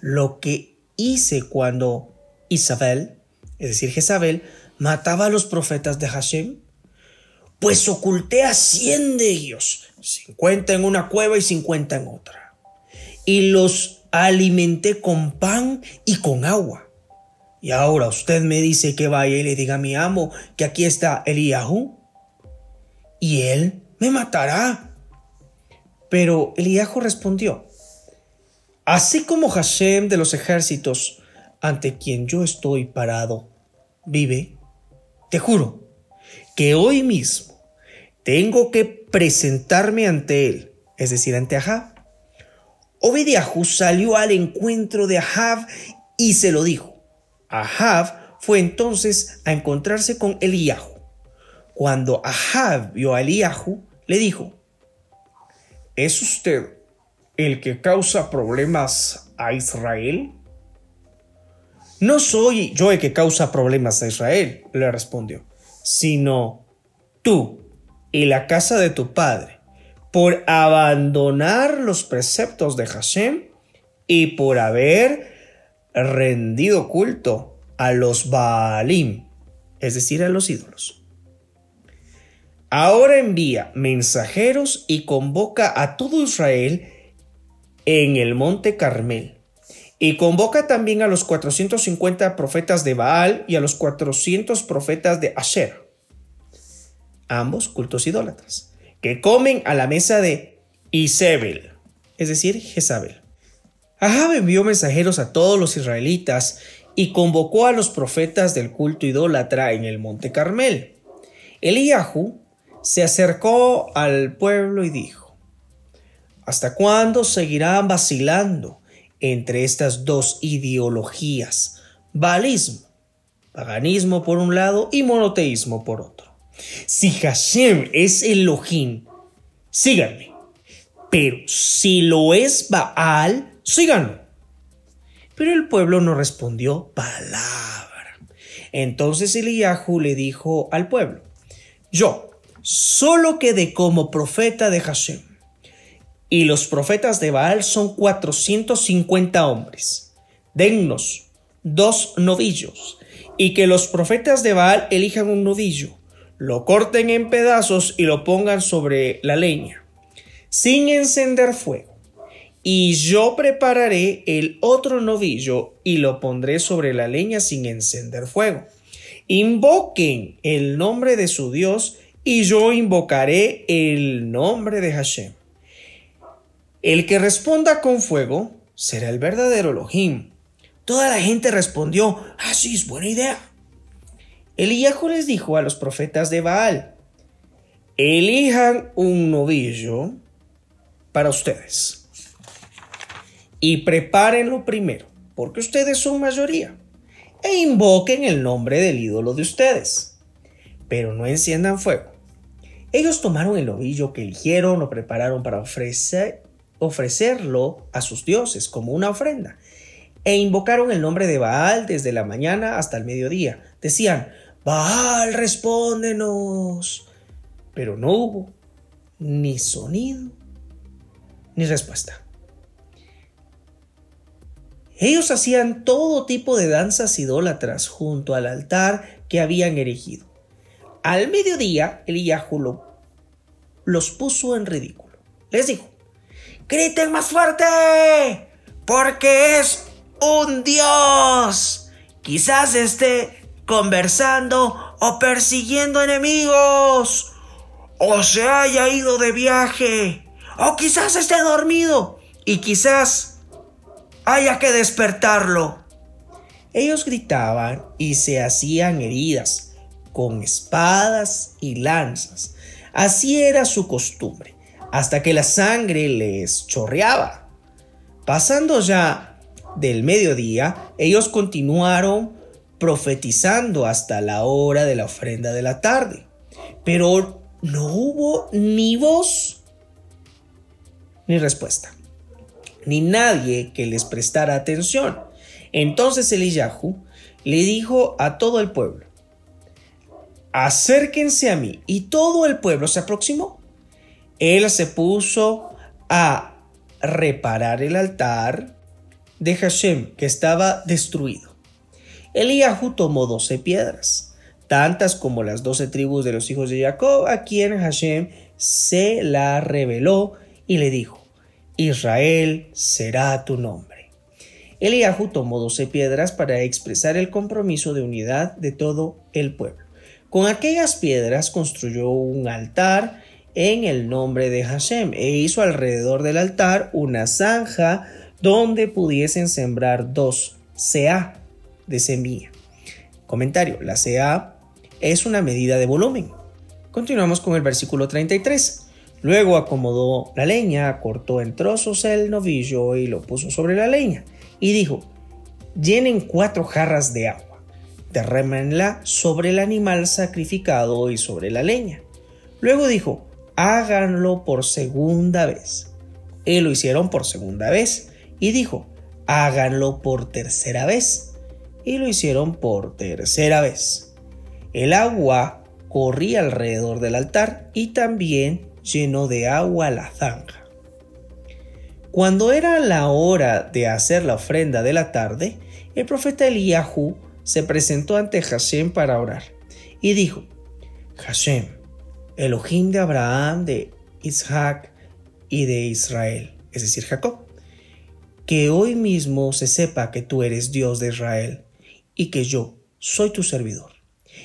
lo que hice cuando Isabel, es decir, Jezabel, mataba a los profetas de Hashem? Pues oculté a cien de ellos, cincuenta en una cueva y cincuenta en otra. Y los alimenté con pan y con agua. Y ahora usted me dice que vaya y le diga a mi amo que aquí está Eliahu. Y él me matará. Pero Eliahu respondió, así como Hashem de los ejércitos, ante quien yo estoy parado, vive, te juro que hoy mismo tengo que presentarme ante él, es decir, ante Ahab. Obediahu salió al encuentro de Ahab y se lo dijo. Ahab fue entonces a encontrarse con Eliahu. Cuando Ahab vio a Eliahu, le dijo, ¿Es usted el que causa problemas a Israel? No soy yo el que causa problemas a Israel, le respondió, sino tú y la casa de tu padre, por abandonar los preceptos de Hashem y por haber rendido culto a los Baalim, es decir, a los ídolos. Ahora envía mensajeros y convoca a todo Israel en el monte Carmel. Y convoca también a los 450 profetas de Baal y a los 400 profetas de Asher, ambos cultos idólatras, que comen a la mesa de Isabel, es decir, Jezabel. Ahab envió mensajeros a todos los israelitas y convocó a los profetas del culto idólatra en el monte Carmel. Eliahu se acercó al pueblo y dijo, ¿Hasta cuándo seguirán vacilando entre estas dos ideologías? Baalismo, paganismo por un lado y monoteísmo por otro. Si Hashem es Elohim, síganme. Pero si lo es Baal, síganlo. Pero el pueblo no respondió palabra. Entonces Eliyahu le dijo al pueblo, yo, solo quedé como profeta de Hashem. Y los profetas de Baal son 450 hombres. Dennos dos novillos, y que los profetas de Baal elijan un novillo, lo corten en pedazos y lo pongan sobre la leña, sin encender fuego. Y yo prepararé el otro novillo y lo pondré sobre la leña sin encender fuego. Invoquen el nombre de su Dios y yo invocaré el nombre de Hashem. El que responda con fuego será el verdadero Elohim. Toda la gente respondió, así ah, es buena idea. Eliyahu les dijo a los profetas de Baal, elijan un novillo para ustedes y prepárenlo primero, porque ustedes son mayoría, e invoquen el nombre del ídolo de ustedes, pero no enciendan fuego. Ellos tomaron el novillo que eligieron, lo prepararon para ofrecer, ofrecerlo a sus dioses como una ofrenda, e invocaron el nombre de Baal desde la mañana hasta el mediodía. Decían, Baal, respóndenos. Pero no hubo ni sonido ni respuesta. Ellos hacían todo tipo de danzas idólatras junto al altar que habían erigido. Al mediodía, Eliyahu los puso en ridículo. Les dijo, griten más fuerte, porque es un dios. Quizás esté conversando o persiguiendo enemigos, o se haya ido de viaje, o quizás esté dormido y quizás haya que despertarlo. Ellos gritaban y se hacían heridas con espadas y lanzas. Así era su costumbre, hasta que la sangre les chorreaba. Pasando ya del mediodía, ellos continuaron profetizando hasta la hora de la ofrenda de la tarde. Pero no hubo ni voz ni respuesta, ni nadie que les prestara atención. Entonces Eliyahu le dijo a todo el pueblo, acérquense a mí. Y todo el pueblo se aproximó. Él se puso a reparar el altar de Hashem que estaba destruido. Eliyahu tomó doce piedras, tantas como las doce tribus de los hijos de Jacob, a quien Hashem se la reveló y le dijo, Israel será tu nombre. Eliahu tomó doce piedras para expresar el compromiso de unidad de todo el pueblo. Con aquellas piedras construyó un altar en el nombre de Hashem e hizo alrededor del altar una zanja donde pudiesen sembrar dos CA de semilla. Comentario, la CA es una medida de volumen. Continuamos con el versículo 33. Luego acomodó la leña, cortó en trozos el novillo y lo puso sobre la leña. Y dijo, llenen cuatro jarras de agua, derrémenla sobre el animal sacrificado y sobre la leña. Luego dijo, háganlo por segunda vez. Y lo hicieron por segunda vez. Y dijo, háganlo por tercera vez. Y lo hicieron por tercera vez. El agua corría alrededor del altar y también llenó de agua la zanja. Cuando era la hora de hacer la ofrenda de la tarde, el profeta Eliyahu se presentó ante Hashem para orar y dijo, Hashem, Elohim de Abraham, de Isaac y de Israel, es decir, Jacob, que hoy mismo se sepa que tú eres Dios de Israel y que yo soy tu servidor,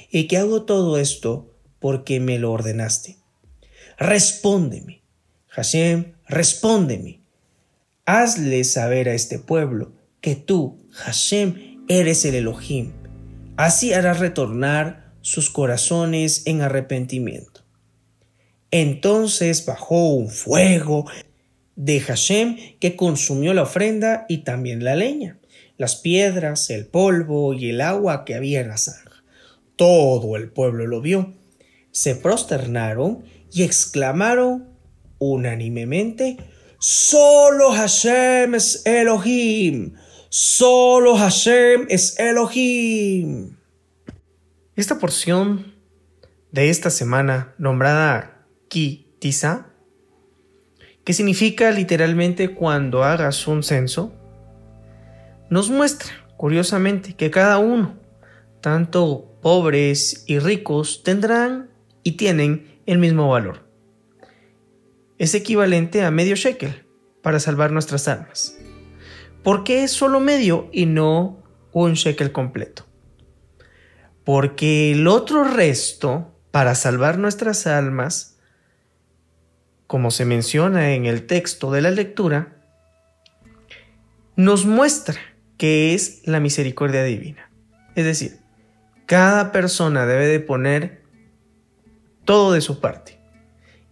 y que hago todo esto porque me lo ordenaste respóndeme. Hashem, respóndeme. Hazle saber a este pueblo que tú, Hashem, eres el Elohim. Así harás retornar sus corazones en arrepentimiento. Entonces bajó un fuego de Hashem que consumió la ofrenda y también la leña, las piedras, el polvo y el agua que había en la zanja. Todo el pueblo lo vio. Se prosternaron y exclamaron unánimemente, Solo Hashem es Elohim, solo Hashem es Elohim. Esta porción de esta semana nombrada Ki Tisa, que significa literalmente cuando hagas un censo, nos muestra, curiosamente, que cada uno, tanto pobres y ricos, tendrán y tienen el mismo valor. Es equivalente a medio shekel para salvar nuestras almas. ¿Por qué es solo medio y no un shekel completo? Porque el otro resto, para salvar nuestras almas, como se menciona en el texto de la lectura, nos muestra que es la misericordia divina. Es decir, cada persona debe de poner todo de su parte.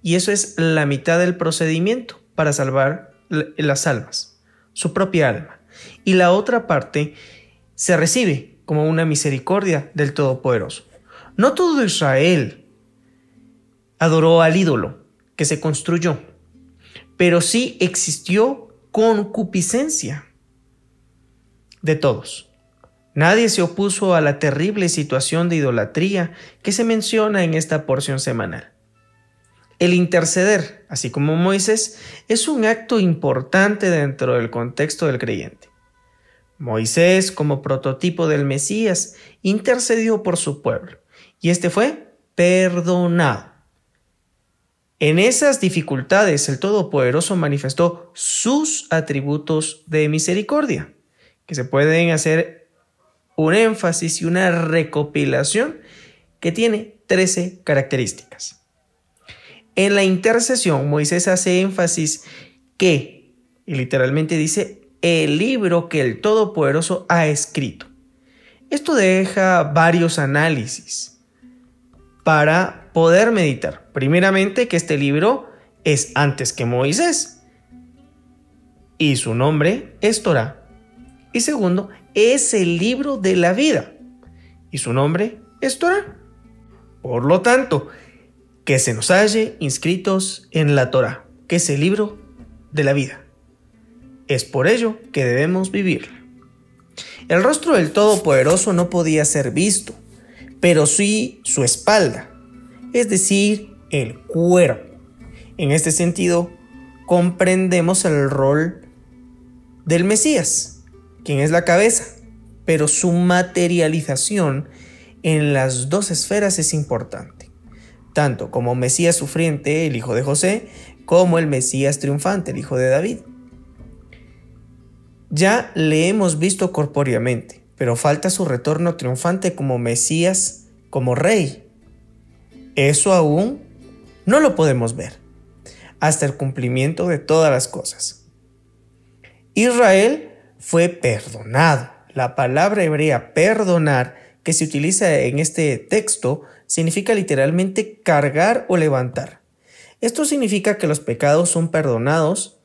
Y eso es la mitad del procedimiento para salvar las almas, su propia alma. Y la otra parte se recibe como una misericordia del Todopoderoso. No todo Israel adoró al ídolo que se construyó, pero sí existió concupiscencia de todos. Nadie se opuso a la terrible situación de idolatría que se menciona en esta porción semanal. El interceder, así como Moisés, es un acto importante dentro del contexto del creyente. Moisés, como prototipo del Mesías, intercedió por su pueblo, y este fue perdonado. En esas dificultades el Todopoderoso manifestó sus atributos de misericordia, que se pueden hacer un énfasis y una recopilación que tiene 13 características. En la intercesión, Moisés hace énfasis que, y literalmente dice, el libro que el Todopoderoso ha escrito. Esto deja varios análisis para poder meditar. Primeramente que este libro es antes que Moisés y su nombre es Torah. Y segundo, es el libro de la vida y su nombre es Torah. Por lo tanto, que se nos halle inscritos en la Torah, que es el libro de la vida. Es por ello que debemos vivir. El rostro del Todopoderoso no podía ser visto, pero sí su espalda, es decir, el cuerpo. En este sentido, comprendemos el rol del Mesías, quien es la cabeza, pero su materialización en las dos esferas es importante, tanto como Mesías sufriente, el hijo de José, como el Mesías triunfante, el hijo de David. Ya le hemos visto corpóreamente, pero falta su retorno triunfante como Mesías, como rey. Eso aún no lo podemos ver, hasta el cumplimiento de todas las cosas. Israel fue perdonado. La palabra hebrea perdonar que se utiliza en este texto significa literalmente cargar o levantar. Esto significa que los pecados son perdonados,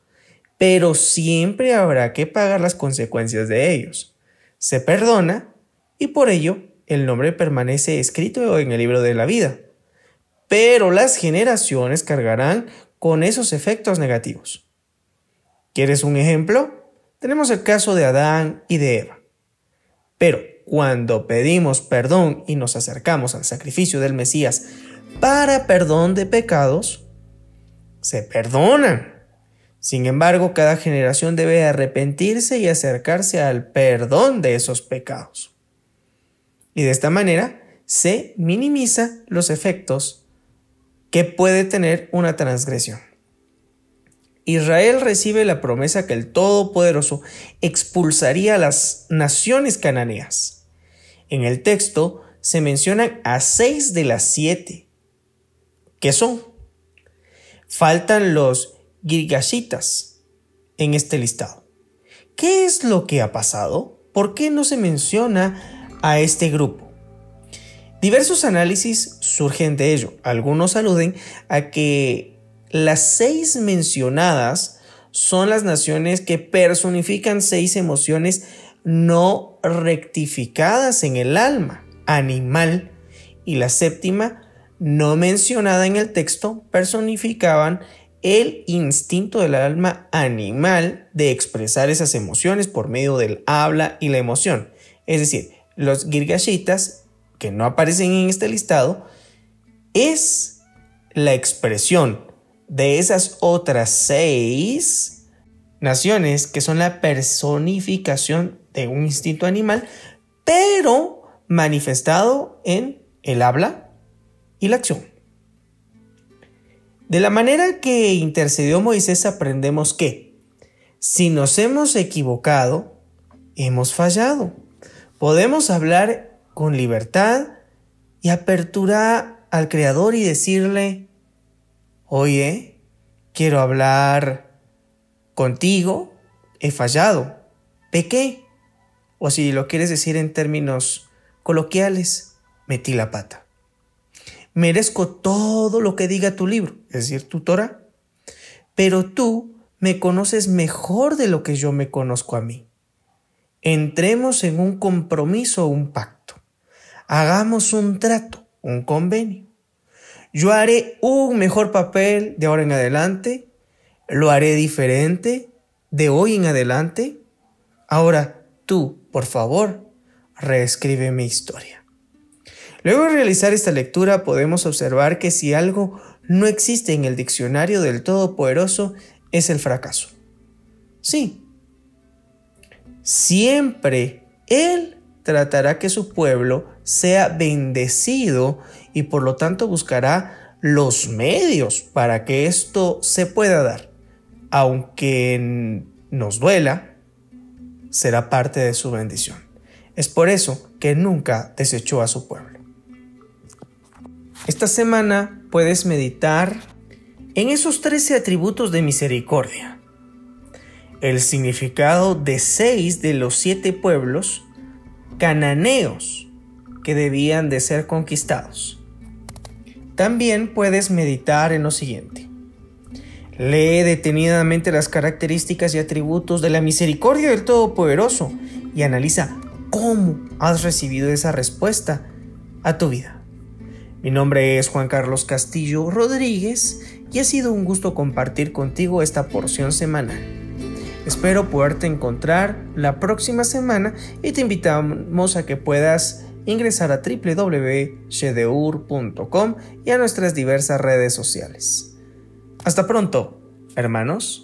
pero siempre habrá que pagar las consecuencias de ellos. Se perdona y por ello el nombre permanece escrito en el libro de la vida. Pero las generaciones cargarán con esos efectos negativos. ¿Quieres un ejemplo? Tenemos el caso de Adán y de Eva. Pero cuando pedimos perdón y nos acercamos al sacrificio del Mesías para perdón de pecados, se perdonan. Sin embargo, cada generación debe arrepentirse y acercarse al perdón de esos pecados. Y de esta manera se minimiza los efectos que puede tener una transgresión. Israel recibe la promesa que el Todopoderoso expulsaría a las naciones cananeas. En el texto se mencionan a seis de las siete, que son faltan los Girgashitas en este listado. ¿Qué es lo que ha pasado? ¿Por qué no se menciona a este grupo? Diversos análisis surgen de ello. Algunos aluden a que las seis mencionadas son las naciones que personifican seis emociones no rectificadas en el alma animal y la séptima no mencionada en el texto personificaban el instinto del alma animal de expresar esas emociones por medio del habla y la emoción. Es decir, los Girgashitas, que no aparecen en este listado, es la expresión de esas otras seis naciones que son la personificación de un instinto animal, pero manifestado en el habla, y la acción. De la manera que intercedió Moisés aprendemos que si nos hemos equivocado, hemos fallado. Podemos hablar con libertad y apertura al Creador y decirle, oye, quiero hablar contigo, he fallado, pequé. O si lo quieres decir en términos coloquiales, metí la pata merezco todo lo que diga tu libro, es decir, tu Torah. Pero tú me conoces mejor de lo que yo me conozco a mí. Entremos en un compromiso un pacto. Hagamos un trato, un convenio. Yo haré un mejor papel de ahora en adelante. Lo haré diferente de hoy en adelante. Ahora tú, por favor, reescribe mi historia. Luego de realizar esta lectura podemos observar que si algo no existe en el diccionario del Todopoderoso es el fracaso. Sí, siempre Él tratará que su pueblo sea bendecido y por lo tanto buscará los medios para que esto se pueda dar. Aunque nos duela, será parte de su bendición. Es por eso que nunca desechó a su pueblo. Esta semana puedes meditar en esos 13 atributos de misericordia, el significado de seis de los siete pueblos cananeos que debían de ser conquistados. También puedes meditar en lo siguiente. Lee detenidamente las características y atributos de la misericordia del Todopoderoso y analiza cómo has recibido esa respuesta a tu vida. Mi nombre es Juan Carlos Castillo Rodríguez y ha sido un gusto compartir contigo esta porción semanal. Espero poderte encontrar la próxima semana y te invitamos a que puedas ingresar a www.shedeur.com y a nuestras diversas redes sociales. Hasta pronto, hermanos.